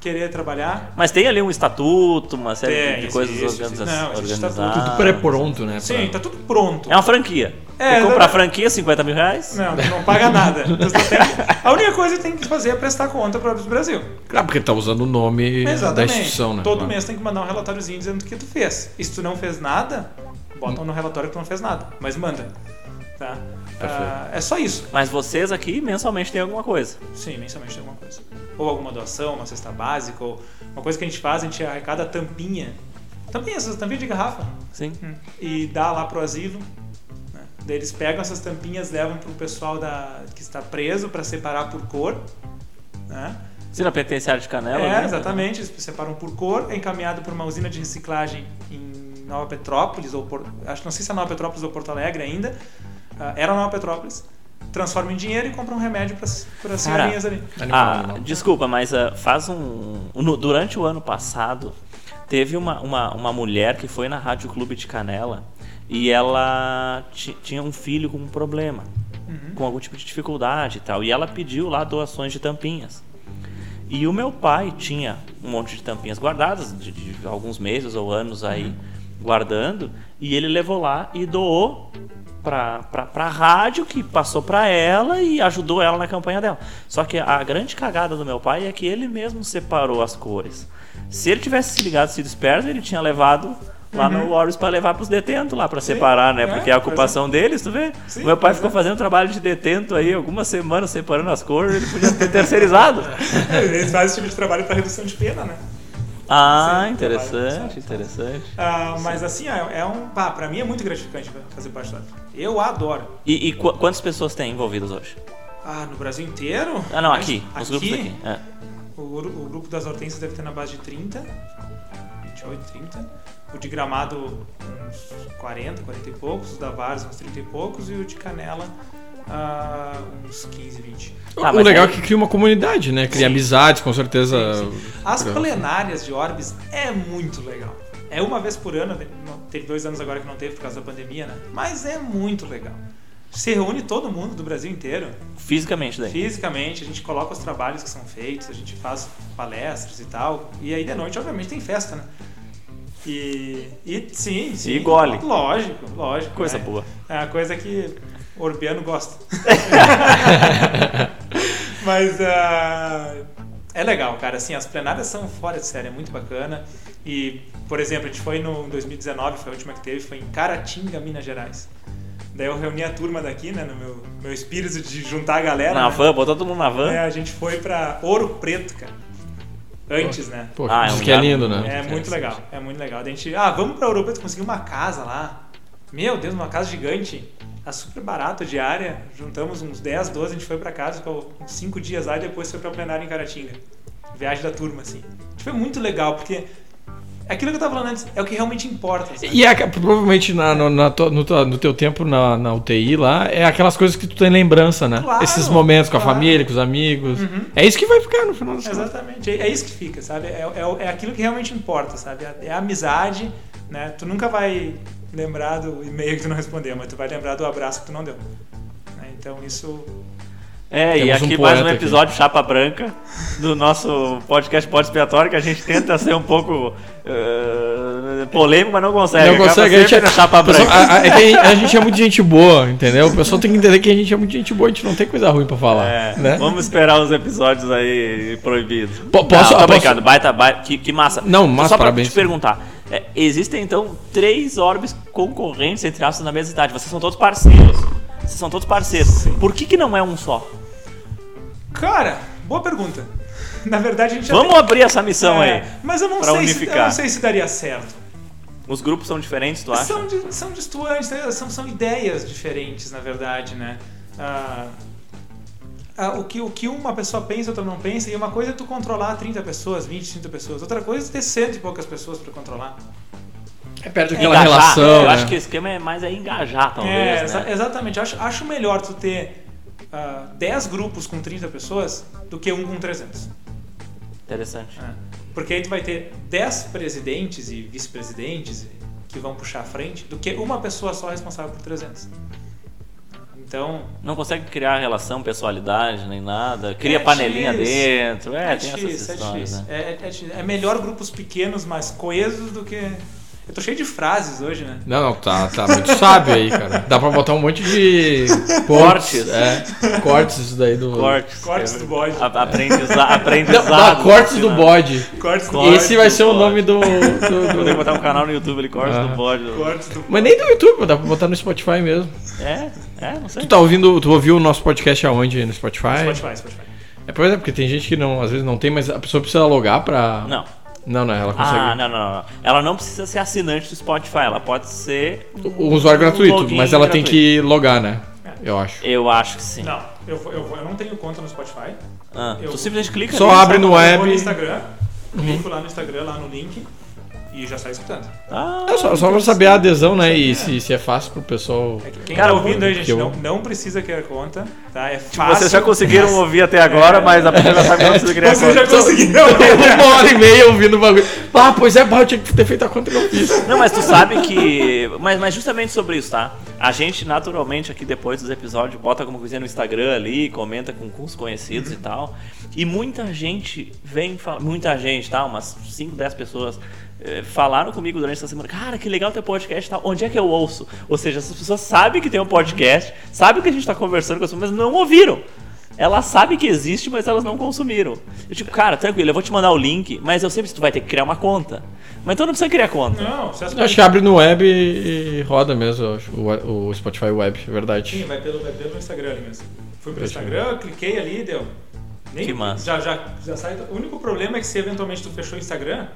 S3: querer trabalhar.
S2: Mas tem ali um estatuto, uma série
S3: Tem,
S2: de coisas
S3: existe,
S2: organiza
S3: existe. Não,
S2: organizadas.
S3: estatuto.
S1: Tudo pré-pronto, né?
S3: Sim,
S1: pra-
S3: tá tudo pronto.
S2: É uma franquia.
S3: É,
S2: Tem que comprar
S3: não-
S2: franquia, 50 mil reais.
S3: Não, tu não paga nada. A única coisa que tem que fazer é prestar conta para o Brasil.
S1: Claro, porque tá usando o nome da
S3: Exatamente.
S1: instituição, né?
S3: Todo
S1: Claro.
S3: mês tem que mandar um relatóriozinho dizendo o que tu fez. E se tu não fez nada, botam no relatório que tu não fez nada. Mas manda. Tá? Ah, é só isso.
S2: Mas vocês aqui mensalmente tem alguma coisa.
S3: Sim, mensalmente tem alguma coisa. Ou alguma doação, uma cesta básica, ou uma coisa que a gente faz, a gente arrecada tampinha. Tampinha, essas tampinhas de garrafa.
S2: Sim.
S3: Hum. E dá lá pro asilo. Né? Daí eles pegam essas tampinhas, levam pro pessoal da, que está preso para separar por cor. Né?
S2: Se na penitenciária de Canela.
S3: é,
S2: né?
S3: exatamente. Eles separam por cor, é encaminhado para uma usina de reciclagem em Nova Petrópolis, ou Por- acho não sei se é Nova Petrópolis ou Porto Alegre ainda. Ah, era Nova Petrópolis. Transforma em dinheiro e compra um remédio para as senhorinhas ali.
S2: Ah, desculpa, mas ah, faz um. no- durante o ano passado, teve uma, uma, uma mulher que foi na Rádio Clube de Canela e ela ti- tinha um filho com um problema,
S3: Uhum.
S2: com algum tipo de dificuldade e tal. E ela pediu lá doações de tampinhas. E o meu pai tinha um monte de tampinhas guardadas, de, de alguns meses ou anos aí guardando, e ele levou lá e doou pra, pra, pra rádio que passou pra ela e ajudou ela na campanha dela. Só que a grande cagada do meu pai é que ele mesmo separou as cores. Se ele tivesse se ligado, sido esperto, ele tinha levado lá no Warriors pra levar pros detentos lá pra separar, né?
S3: é,
S2: Porque é a
S3: pois
S2: ocupação deles, tu vê?
S3: Sim,
S2: meu pai ficou
S3: é.
S2: fazendo trabalho de detento aí algumas semanas separando as cores, ele podia ter terceirizado.
S3: Eles fazem esse tipo de trabalho para redução de pena, né?
S2: Ah, interessante, interessante.
S3: Ah, mas assim, é é um. Pá, pra mim é muito gratificante fazer parte da. Eu adoro.
S2: E, e qu- quantas pessoas tem envolvidas hoje?
S3: Ah, no Brasil inteiro?
S2: Ah, não, aqui, os grupos aqui. É.
S3: O, o grupo das hortênsias deve ter na base de 30. 28, 30. O de Gramado, uns 40, 40 e poucos. O da Várzea, uns 30 e poucos. E o de Canela, ah, uns 15, 20.
S2: Ah,
S1: o legal
S2: aí-
S1: é que cria uma comunidade, né? Cria amizades, com certeza.
S3: As plenárias de Orbis é muito legal. É uma vez por ano, teve dois anos agora que não teve por causa da pandemia, né? Mas é muito legal. Se reúne todo mundo do Brasil inteiro,
S2: Fisicamente daí.
S3: fisicamente, a gente coloca os trabalhos que são feitos, a gente faz palestras e tal. E aí de noite, obviamente, tem festa, né? E, e sim, sim.
S2: E gole.
S3: Lógico, lógico.
S2: Coisa
S3: né?
S2: boa.
S3: É uma coisa que o Orbiano gosta. Mas ah, é legal, cara. Assim, as plenárias são fora de série, é muito bacana. E, por exemplo, a gente foi no em 2019, foi a última que teve, foi em Caratinga, Minas Gerais. Daí eu reuni a turma daqui, né, no meu, meu espírito de juntar a galera.
S2: Na
S3: né?
S2: van, botou todo mundo na van.
S3: É, a gente foi pra Ouro Preto, cara. Antes, né?
S1: Pô,
S2: Ah, é um
S1: que é lindo,
S2: muito
S1: né?
S3: É muito
S2: interessante.
S3: legal, é muito legal. Daí a gente, ah, vamos pra Ouro Preto conseguir uma casa lá. Meu Deus, uma casa gigante. Tá super barato a diária. Juntamos uns 10, 12, a gente foi pra casa, ficou uns 5 dias lá e depois foi pra plenário em Caratinga. Viagem da turma, assim. Foi muito legal, porque é aquilo que eu tava falando antes, é o que realmente importa. sabe?
S1: E é, provavelmente na, no, na no, no teu tempo na, na UTI lá, é aquelas coisas que tu tem lembrança, né?
S3: Claro,
S1: Esses momentos com a
S3: claro.
S1: família, com os amigos.
S3: Uhum.
S1: É isso que vai ficar no final das.
S3: Exatamente, é, é isso que fica, sabe? É, é, é aquilo que realmente importa, sabe? É a amizade, né? Tu nunca vai lembrar do e-mail que tu não respondeu, mas tu vai lembrar do abraço que tu não deu. né? Então isso
S2: É, e
S1: Temos um
S2: aqui mais um
S1: poeta aqui.
S2: episódio chapa branca do nosso podcast Pode Expiatório, que a gente tenta ser um pouco eh, polêmico, mas não consegue.
S1: Não consegue, a gente,
S2: na chapa branca.
S1: a, a- é a gente é muito gente boa, entendeu? O pessoal tem que entender que a gente é muito gente boa, a gente não tem coisa ruim pra falar.
S2: É,
S1: né?
S2: Vamos esperar os episódios aí proibidos.
S1: Po- posso-
S2: não, tô
S1: posso-
S2: brincando, baita, baita, que, que massa.
S1: Não, massa,
S2: Só pra
S1: parabéns.
S2: te perguntar, é, existem então três orbes concorrentes, entre aspas, na mesma idade. Vocês são todos parceiros. Vocês são todos parceiros. Por que, que não é um só?
S3: Cara, boa pergunta. Na verdade, a gente já
S2: Vamos
S3: tem-
S2: abrir essa missão
S3: É,
S2: aí.
S3: Mas eu não,
S2: pra
S3: sei se, eu não sei se daria certo.
S2: Os grupos são diferentes, tu acha?
S3: São, são distantes, né? são, são ideias diferentes, na verdade, né? Ah, o, que, o que uma pessoa pensa, outra não pensa, e uma coisa é tu controlar 30 pessoas, 20, 30 pessoas, outra coisa é ter cento e poucas pessoas pra controlar.
S1: É perto
S2: É
S1: daquela
S2: engajar.
S1: relação.
S2: Eu
S1: né?
S2: acho que o esquema é mais é engajar, talvez.
S3: é,
S2: né?
S3: exa- exatamente. Acho, acho melhor tu ter ah, 10 grupos com 30 pessoas do que um com 300.
S2: Interessante.
S3: É. Porque aí tu vai ter 10 presidentes e vice-presidentes que vão puxar a frente do que uma pessoa só responsável por 300. Então,
S2: Não consegue criar relação, pessoalidade, nem nada. Cria
S3: É
S2: panelinha
S3: difícil.
S2: dentro. É,
S3: é
S2: tem
S3: difícil,
S2: essas
S3: é
S2: histórias,
S3: difícil.
S2: né?
S3: É, é difícil. É melhor grupos pequenos, mais coesos do que. Eu tô cheio de frases hoje, né?
S1: Não, não, tá, tá muito sábio aí, cara. Dá pra botar um monte de
S2: Cortes.
S1: É, cortes isso daí do.
S2: Cortes.
S3: Cortes
S2: é,
S3: do bode.
S2: a- Aprendiza,
S1: Não,
S2: aprendizado.
S1: dá cortes do
S2: né?
S1: bode.
S3: Cortes do
S1: Esse vai ser o nome do. do-
S2: Vou
S1: do-
S2: ter que botar um canal no YouTube ali, cortes
S1: Ah.
S2: do bode.
S3: Cortes do
S1: Mas nem do YouTube, dá pra botar no Spotify mesmo.
S2: É, é, não sei.
S1: Tu tá ouvindo, tu ouviu o nosso podcast aonde? No Spotify?
S3: Spotify, Spotify.
S1: É, pois é, porque tem gente que não, às vezes não tem, mas a pessoa precisa logar pra.
S2: Não.
S1: Não, não, ela consegue.
S2: Ah, não, não, não. Ela não precisa ser assinante do Spotify, ela pode ser.
S1: O usuário gratuito,
S2: login
S1: mas ela tem
S2: gratuito.
S1: que logar, né? Eu acho.
S2: Eu acho que sim.
S3: Não, eu, vou- eu, eu não tenho conta no Spotify.
S2: Ah,
S3: Eu-
S2: tu simplesmente clica
S1: Só
S2: ali,
S1: abre no
S3: Eu vou
S1: web.
S3: No Instagram, clico lá no Instagram, lá no link, e já sai escutando.
S2: Ah,
S1: É só, só pra saber a adesão, né? E se, se é fácil pro pessoal.
S3: É que quem
S2: Cara,
S3: tá ouvindo aí, gente,
S1: que eu-
S3: não, não precisa criar conta, tá? É fácil.
S2: Vocês já conseguiram ouvir até agora, mas a primeira sabe que não precisa criar
S3: Vocês já
S2: conta.
S3: conseguiram.
S1: Uma hora e meia ouvindo o bagulho. Ah, pois é, bah, eu tinha que ter feito a conta e não fiz.
S2: Não, mas tu sabe que. Mas, mas justamente sobre isso, tá? A gente, naturalmente, aqui depois dos episódios, bota alguma coisinha no Instagram ali, comenta com, com os conhecidos e tal. E muita gente vem falar. Muita gente, tá? Umas 5, 10 pessoas. Eh, Falaram comigo durante essa semana, cara, que legal teu podcast e tal. Onde é que eu ouço? Ou seja, essas pessoas sabem que tem um podcast, sabem que a gente tá conversando com as pessoas, mas não ouviram. Elas sabem que existe, mas elas não consumiram. Eu tipo, cara, tranquilo, eu vou te mandar o link, mas eu sempre tu vai ter que criar uma conta. Mas então não precisa criar conta.
S3: Não, você
S1: Eu acho que abre no web e roda mesmo, o, o Spotify Web, é
S3: Sim,
S1: verdade.
S3: vai pelo, vai pelo Instagram ali mesmo. Fui pro Instagram, cliquei ali, deu. Nem,
S2: Que massa.
S3: Já, já, já sai. O único problema é que se eventualmente tu fechou o Instagram,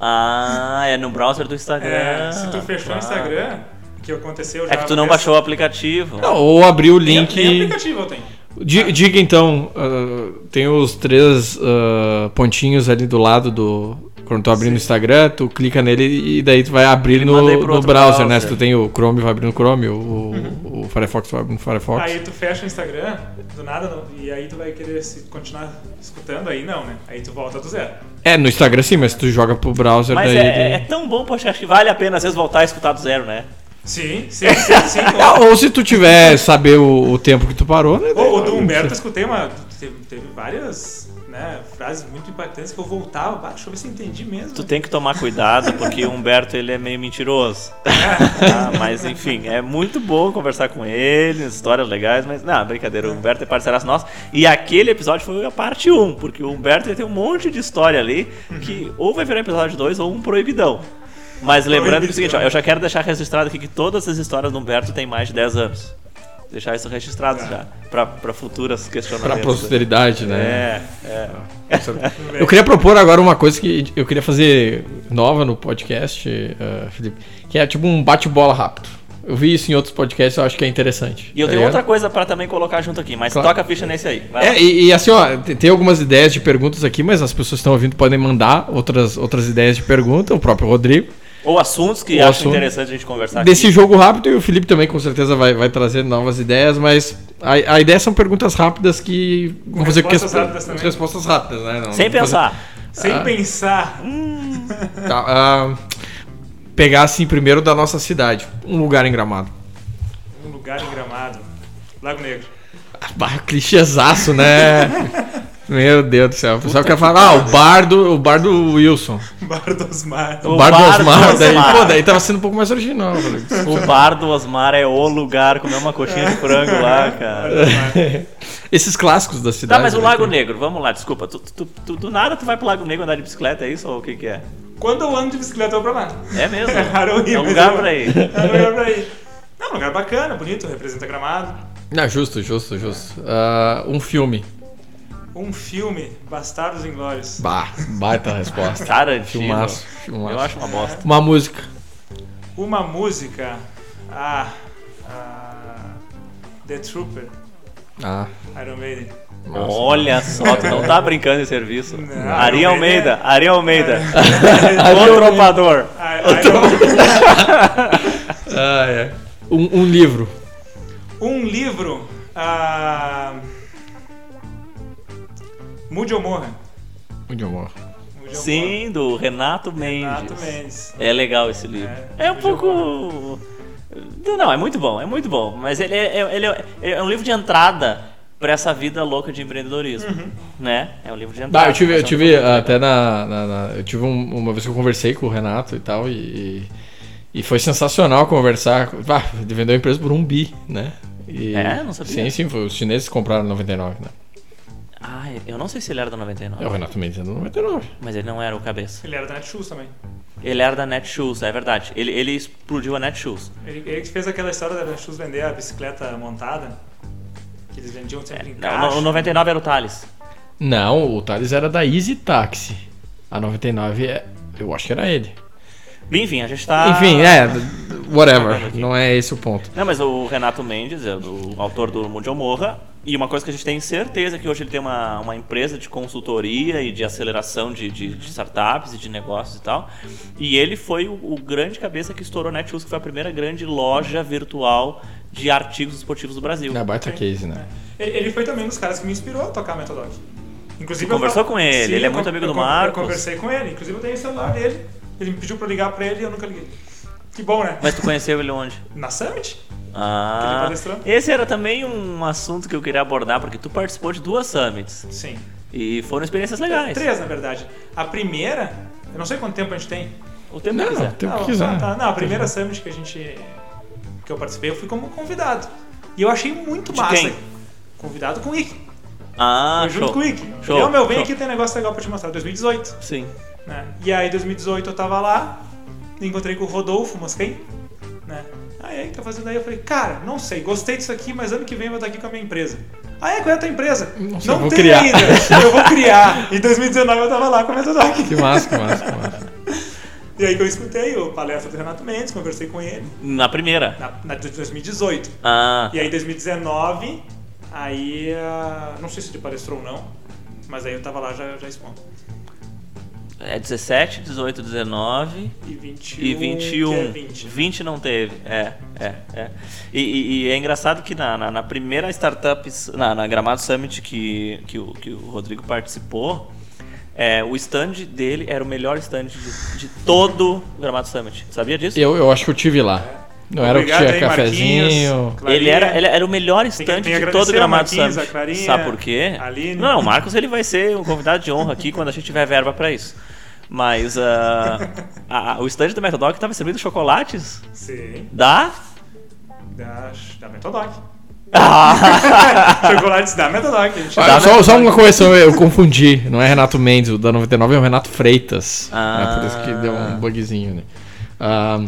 S2: Ah, é no browser do Instagram.
S3: é, se tu fechou o
S2: Ah.
S3: Instagram, que aconteceu já.
S2: É que tu não baixou o aplicativo.
S1: Não, ou abrir o link.
S3: nem aplicativo eu tenho.
S1: Di- Diga então, ah, tem os três ah, pontinhos ali do lado do. Quando tu abrir no Instagram, tu clica nele e daí tu vai abrir
S2: Ele
S1: no, no
S2: outro
S1: browser, né?
S2: browser.
S1: Se tu tem o Chrome, vai abrir no Chrome, o, o, o Firefox vai abrir no Firefox.
S3: Aí tu fecha o Instagram, do nada, não- e aí tu vai querer se continuar escutando, aí não, né? Aí tu volta do zero.
S1: É, no Instagram sim, mas se tu joga pro browser,
S2: Mas
S1: daí...
S2: é,
S1: daí-
S2: é tão bom, poxa, acho que vale a pena às vezes voltar a escutar do zero, né?
S3: Sim, sim, sim, sim.
S1: Ah, Ou se tu tiver saber o, o tempo que tu parou, né?
S3: O, o do Humberto eu escutei uma. Teve, teve várias né, frases muito impactantes que eu voltava. "Bah, deixa eu ver se eu entendi mesmo.
S2: Tu tem que tomar cuidado, porque o Humberto ele é meio mentiroso. Ah, mas enfim, é muito bom conversar com ele, histórias legais, mas não, brincadeira, o Humberto é parceiraço nosso. E aquele episódio foi a parte 1, porque o Humberto tem um monte de história ali que ou vai virar episódio 2 ou um proibidão. Mas lembrando que é o seguinte, ó, eu já quero deixar registrado aqui que todas as histórias do Humberto têm mais de 10 anos. Deixar isso registrado já, pra, pra futuras questionamentos.
S1: posteridade, né?
S2: É, é.
S1: Eu queria propor agora uma coisa que eu queria fazer nova no podcast, eh, Felipe, que é tipo um bate-bola rápido. Eu vi isso em outros podcasts, eu acho que é interessante.
S2: E eu
S1: tá
S2: tenho
S1: ligado?
S2: outra coisa pra também colocar junto aqui, mas
S1: Claro.
S2: toca a ficha nesse aí.
S1: É, e, e assim, ó, tem, tem algumas ideias de perguntas aqui, mas as pessoas que estão ouvindo podem mandar outras, outras ideias de pergunta, o próprio Rodrigo.
S2: Ou assuntos que
S1: Ou
S2: acho
S1: assunto.
S2: interessante a gente conversar
S1: Desse
S2: aqui.
S1: jogo rápido, e o Felipe também com certeza vai, vai trazer novas ideias, mas a, a ideia são perguntas rápidas que vão fazer com que as
S3: rápidas também.
S1: respostas rápidas, né? Não-
S2: Sem
S1: não fazer-
S2: pensar.
S3: Sem
S1: Ah.
S3: pensar.
S1: Tá, ah, pegar assim primeiro da nossa cidade, um lugar em Gramado.
S3: Um lugar em gramado. Lago Negro.
S1: Bah, clichêzaço, né? Meu Deus do céu. O pessoal quer falar, ah, o bar do, o bar do Wilson.
S3: Bar do Osmar.
S1: O,
S2: O
S1: bar, do
S2: bar do
S1: Osmar. Daí,
S2: Osmar.
S1: pô, daí tava sendo um pouco mais original.
S2: O bar do Osmar é o lugar, comer uma coxinha de frango lá, cara.
S1: Esses clássicos da cidade.
S2: Tá, mas o
S1: né,
S2: Lago
S1: que-
S2: Negro, vamos lá, desculpa. Tu, tu- tu- do nada tu vai pro Lago Negro andar de bicicleta, é isso ou o que que é?
S3: Quando eu ando de bicicleta, eu vou pra lá.
S2: É mesmo?
S3: É raro eu ir,
S2: É um lugar
S3: eu-
S2: pra ir.
S3: É um lugar pra ir. Não, um lugar bacana, bonito, representa gramado.
S1: Não, justo, justo, justo. Ah, um filme.
S3: Um filme, Bastardos Inglórios.
S1: Bah, baita resposta.
S2: Tarantino.
S1: Filmaço, filmaço.
S2: Eu acho uma bosta.
S1: Uma música.
S3: Uma música. Ah. ah, The Trooper,
S1: Ah,
S3: Iron Maiden.
S1: nossa.
S2: Olha só, tu não tá brincando em serviço.
S3: Não,
S2: Ari Almeida,
S3: é.
S2: Ari Almeida. O tropador.
S3: Ah,
S1: é. Um, um livro.
S3: um livro. Ah, Mude ou Morra.
S1: Morro.
S3: Mude ou
S2: Sim, do Renato
S3: Morra.
S2: Mendes.
S3: Renato Mendes.
S2: É legal esse livro.
S3: É,
S2: É, um pouco. Não, é muito bom, é muito bom. Mas ele é, é- ele é, é um livro de entrada pra essa vida louca de empreendedorismo.
S3: Uhum.
S2: Né? É um livro de entrada.
S1: Bah, eu tive, eu
S2: é um
S1: tive até na, na- na- Eu tive um- uma vez que eu conversei com o Renato e tal, e, e foi sensacional conversar. Bah, ele vendeu a empresa por um bi, né? E-
S2: É? Não sabia.
S1: Sim, sim, foi, os chineses compraram 99, né?
S2: Ah, eu não sei se ele era da 99.
S1: É o Renato Mendes é do 99.
S2: Mas ele não era o cabeça.
S3: Ele era da Netshoes também.
S2: Ele era da Netshoes, é verdade. Ele, ele explodiu a Netshoes.
S3: Ele, ele que fez aquela história da Netshoes vender a bicicleta montada. Que eles vendiam sempre em
S2: Não,
S3: caixa.
S2: o 99 era o Thales.
S1: Não, o Thales era da Easy Taxi. A 99 é. Eu acho que era ele.
S2: Enfim, a gente tá.
S1: Enfim, é. Whatever.
S2: aqui.
S1: Não é esse o ponto.
S2: Não, mas o Renato Mendes é o autor do Mundial Morra. E uma coisa que a gente tem certeza é que hoje ele tem uma, uma empresa de consultoria e de aceleração de, de, de startups e de negócios e tal. E ele foi o, o grande cabeça que estourou a Netshoes, que foi a primeira grande loja virtual de artigos esportivos do Brasil.
S1: É baita case, né?
S3: Ele ele foi também um dos caras que me inspirou a tocar Metodog. Inclusive,
S2: conversou
S3: falo-
S2: com ele, ele é muito amigo do Marcos.
S3: Eu conversei com ele, inclusive eu tenho o celular dele. Ele me pediu pra ligar pra ele e eu nunca liguei. Que bom, né?
S2: Mas tu conheceu ele onde?
S3: Na Summit?
S2: Ah, esse era também um assunto que eu queria abordar, porque tu participou de duas summits.
S3: Sim.
S2: E foram experiências legais.
S3: Três, na verdade. A primeira, eu não sei quanto tempo a gente tem.
S2: O tempo
S1: Não,
S2: que quiser.
S1: tem o
S3: Ah,
S1: que quiser.
S3: tá, Não, a primeira Summit que a gente. que eu participei, eu fui como convidado. E eu achei muito
S2: De
S3: massa.
S2: quem?
S3: Convidado com o Ick.
S2: Ah,
S3: Foi junto
S2: show.
S3: com o Ick.
S2: Show,
S3: "Ô, meu, vem
S2: show.
S3: aqui, tem um negócio legal pra te mostrar. 2018.
S2: Sim.
S3: né? E aí, 2018 eu tava lá, encontrei com o Rodolfo Mosquem, né? Aí, aí, tá fazendo aí? Eu falei, cara, não sei, gostei disso aqui, mas ano que vem eu vou estar aqui com a minha empresa. Ah, é? Qual é a tua empresa?
S1: Nossa,
S3: não
S1: vou
S3: tem
S1: criar.
S3: ainda, eu vou criar. Em 2019 eu tava lá com a Metodoc.
S1: Que massa, que massa, que massa.
S3: E aí que eu escutei o palestra do Renato Mendes, conversei com ele,
S2: Na primeira.
S3: na, na de 2018.
S2: Ah,
S3: E aí, 2019, aí, ah, não sei se ele palestrou ou não, mas aí eu tava lá já, já expondo.
S2: É 17, 18, 19
S3: E 21.
S2: e 21.
S3: que é 20.
S2: 20 não teve. É, é, é. E, e- e é engraçado que na, na, na primeira startup, na, na Gramado Summit que, que, o, que o Rodrigo participou, é, o stand dele era o melhor stand de, de todo o Gramado Summit. Sabia disso?
S1: Eu, eu acho que eu tive lá. Não era o que tinha
S3: aí,
S1: cafezinho.
S2: Ele era, ele era o melhor
S3: que
S2: de todo o Gramado Summit. Sabe por quê?
S3: a Aline.
S2: Não, o Marcos ele vai ser um convidado de honra aqui quando a gente tiver verba pra isso. Mas ah, a- o stand do Metodoc estava servindo chocolates
S3: Sim,
S2: da...
S3: da, da Metodoc.
S2: Ah,
S3: Chocolates da Metodoc.
S1: Ah,
S2: Dá
S1: só, só uma correção, eu confundi. Não é Renato Mendes, o da 99 é o Renato Freitas.
S2: Ah.
S1: É por isso que deu um bugzinho, né? Ah,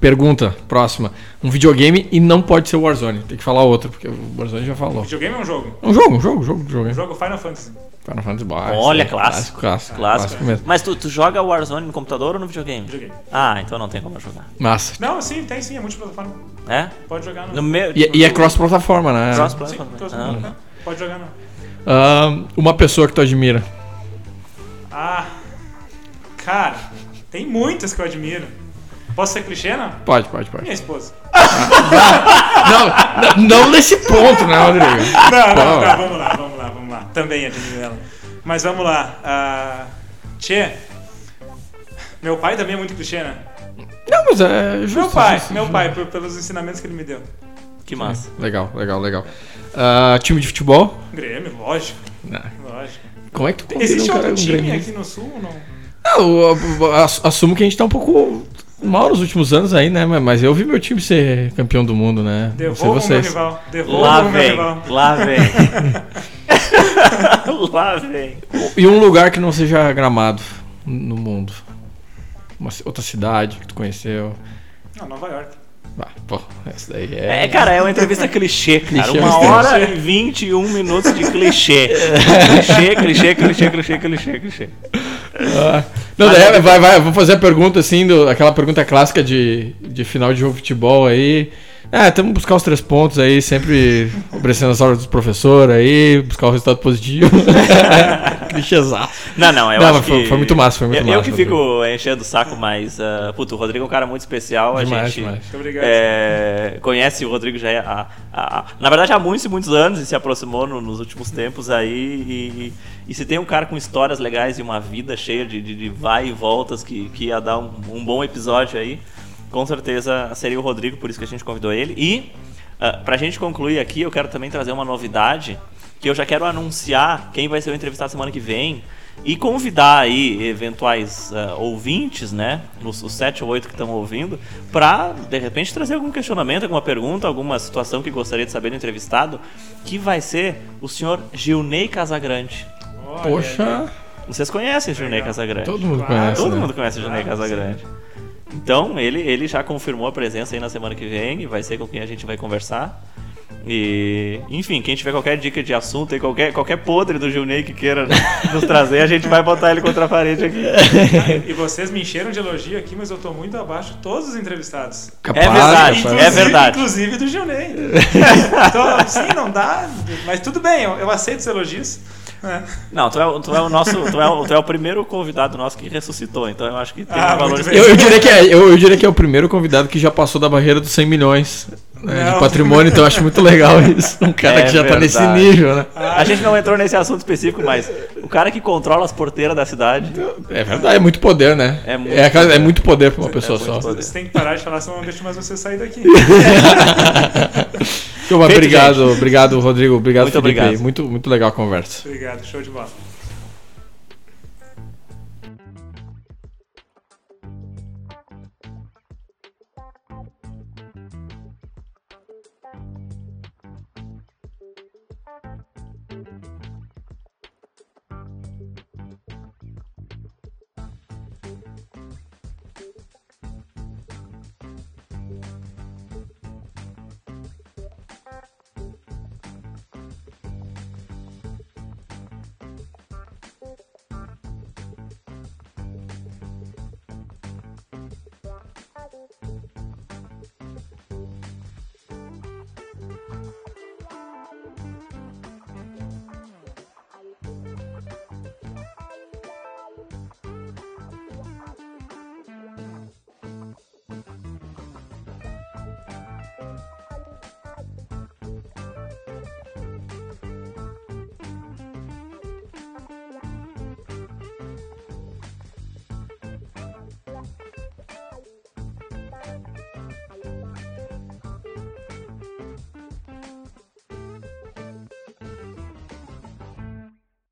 S1: pergunta, próxima. Um videogame e não pode ser o Warzone. Tem que falar outro, porque o Warzone já falou.
S3: Videogame é um jogo.
S1: Um jogo, um jogo, um jogo, um jogo.
S3: Um jogo Final Fantasy.
S1: Final Fantasy Bar.
S2: Olha,
S1: sim,
S2: clássico.
S1: Clássico, clássico.
S2: clássico.
S1: mesmo.
S2: Mas tu, tu joga Warzone no computador ou no videogame?
S3: Videogame.
S2: Ah, então não tem como jogar.
S1: Massa.
S3: Não, sim, tem sim, é multiplataforma.
S2: É?
S3: Pode jogar no.
S2: No meu...
S1: E, e é cross-plataforma, né?
S2: Cross
S3: Sim,
S2: platform.
S3: cross-
S2: Ah.
S3: não, Pode jogar não.
S1: Ah, uma pessoa que tu admira.
S3: Ah, cara, tem muitas que eu admiro. Posso ser clichê, não?
S1: Pode, pode, pode.
S3: Minha esposa.
S1: Não, não, não nesse ponto, né, Rodrigo?
S3: Não, não, tá, vamos lá, vamos lá, vamos lá. Também admiro ela. Mas vamos lá. Ah, tchê, meu pai também é muito clichê, né?
S1: Não, mas é justo.
S3: Meu pai,
S1: justo,
S3: meu
S1: justo.
S3: pai, por- pelos ensinamentos que ele me deu.
S2: Que massa.
S1: Legal, legal, legal. Ah, time de futebol?
S3: Grêmio, lógico,
S1: Não.
S3: lógico.
S1: Como é que tu
S3: Existe
S1: um
S3: outro
S1: um
S3: time
S1: gremista?
S3: aqui no sul ou não?
S1: Ah, eu- eu- ass- assumo que a gente tá um pouco mal nos últimos anos aí, né? Mas- eu vi meu time ser campeão do mundo, né?
S3: Devolva o meu
S1: vocês.
S3: rival. Devolva
S2: Lá
S3: o meu
S2: vem,
S3: rival.
S2: lá vem. lá vem.
S1: E um lugar que não seja gramado no mundo? Uma outra cidade que tu conheceu?
S3: Não, Nova York.
S1: Ah, pô, daí é.
S2: É, cara, é uma entrevista clichê, cara.
S1: Clichê
S2: Uma hora e 21 minutos de clichê. clichê, clichê, clichê, clichê, clichê, clichê.
S1: Ah, Não, daí, vai, vai, vou fazer a pergunta assim, do, aquela pergunta clássica de, de final de jogo de futebol aí. É, temos que buscar os três pontos aí, sempre obedecendo as ordens do professor aí, buscar o resultado positivo. Clichêzão.
S2: Não, não, eu
S1: Não,
S2: acho
S1: foi-
S2: que...
S1: foi muito massa, foi muito
S2: eu,
S1: massa,
S2: Eu que
S1: Rodrigo.
S2: fico enchendo o saco, mas... Uh, puto, o Rodrigo é um cara muito especial. A
S1: Demais,
S2: gente
S1: demais.
S2: É, conhece o Rodrigo já há, há- Na verdade, há muitos e muitos anos e se aproximou no- nos últimos tempos aí. E, e se tem um cara com histórias legais e uma vida cheia de, de- de vai e voltas que, que ia dar um, um bom episódio aí, com certeza seria o Rodrigo, por isso que a gente convidou ele. E, uh, pra gente concluir aqui, eu quero também trazer uma novidade que eu já quero anunciar quem vai ser o entrevistado semana que vem e convidar aí eventuais ah, ouvintes, né, os, os sete ou oito que estão ouvindo, para de repente trazer algum questionamento, alguma pergunta, alguma situação que gostaria de saber do entrevistado, que vai ser o senhor Gilney Casagrande.
S1: Poxa,
S2: Vocês conhecem o Gilney. Casagrande?
S1: todo mundo
S3: Claro.
S1: conhece.
S2: Todo
S1: né?
S2: mundo conhece o Gilney
S3: Claro,
S2: Casagrande. Então, ele, ele já confirmou a presença aí na semana que vem e vai ser com quem a gente vai conversar. E, enfim, quem tiver qualquer dica de assunto e qualquer, qualquer podre do Gilney que queira nos trazer, a gente vai botar ele contra a parede aqui.
S3: E vocês me encheram de elogio aqui, mas eu tô muito abaixo de todos os entrevistados.
S1: Capaz,
S2: É verdade,
S1: capaz.
S2: é verdade.
S3: Inclusive do Gilney. então, sim, não dá. Mas tudo bem, eu, eu aceito os elogios. Né?
S2: Não, tu é, o- tu é o nosso. Tu é o, tu é o primeiro convidado nosso que ressuscitou, então eu acho que tem
S3: Ah,
S2: um valor.
S1: Eu, eu diria que é, eu, eu diria que é o primeiro convidado que já passou da barreira dos 100 milhões né, de patrimônio, então eu acho muito legal isso. Um cara
S2: É
S1: que já tá nesse
S2: verdade.
S1: nível, né?
S2: A gente não entrou nesse assunto específico, mas o cara que controla as porteiras da cidade.
S1: É verdade, é muito poder, né?
S2: É muito
S1: aquela- é
S2: poder.
S1: muito poder pra uma pessoa só.
S2: poder.
S3: Você tem que parar de falar, senão eu não deixo mais você sair daqui.
S1: Obrigado, obrigado, Rodrigo. Obrigado,
S2: Muito
S1: Felipe.
S2: obrigado.
S1: Muito, muito legal a conversa.
S3: Obrigado, show de bola.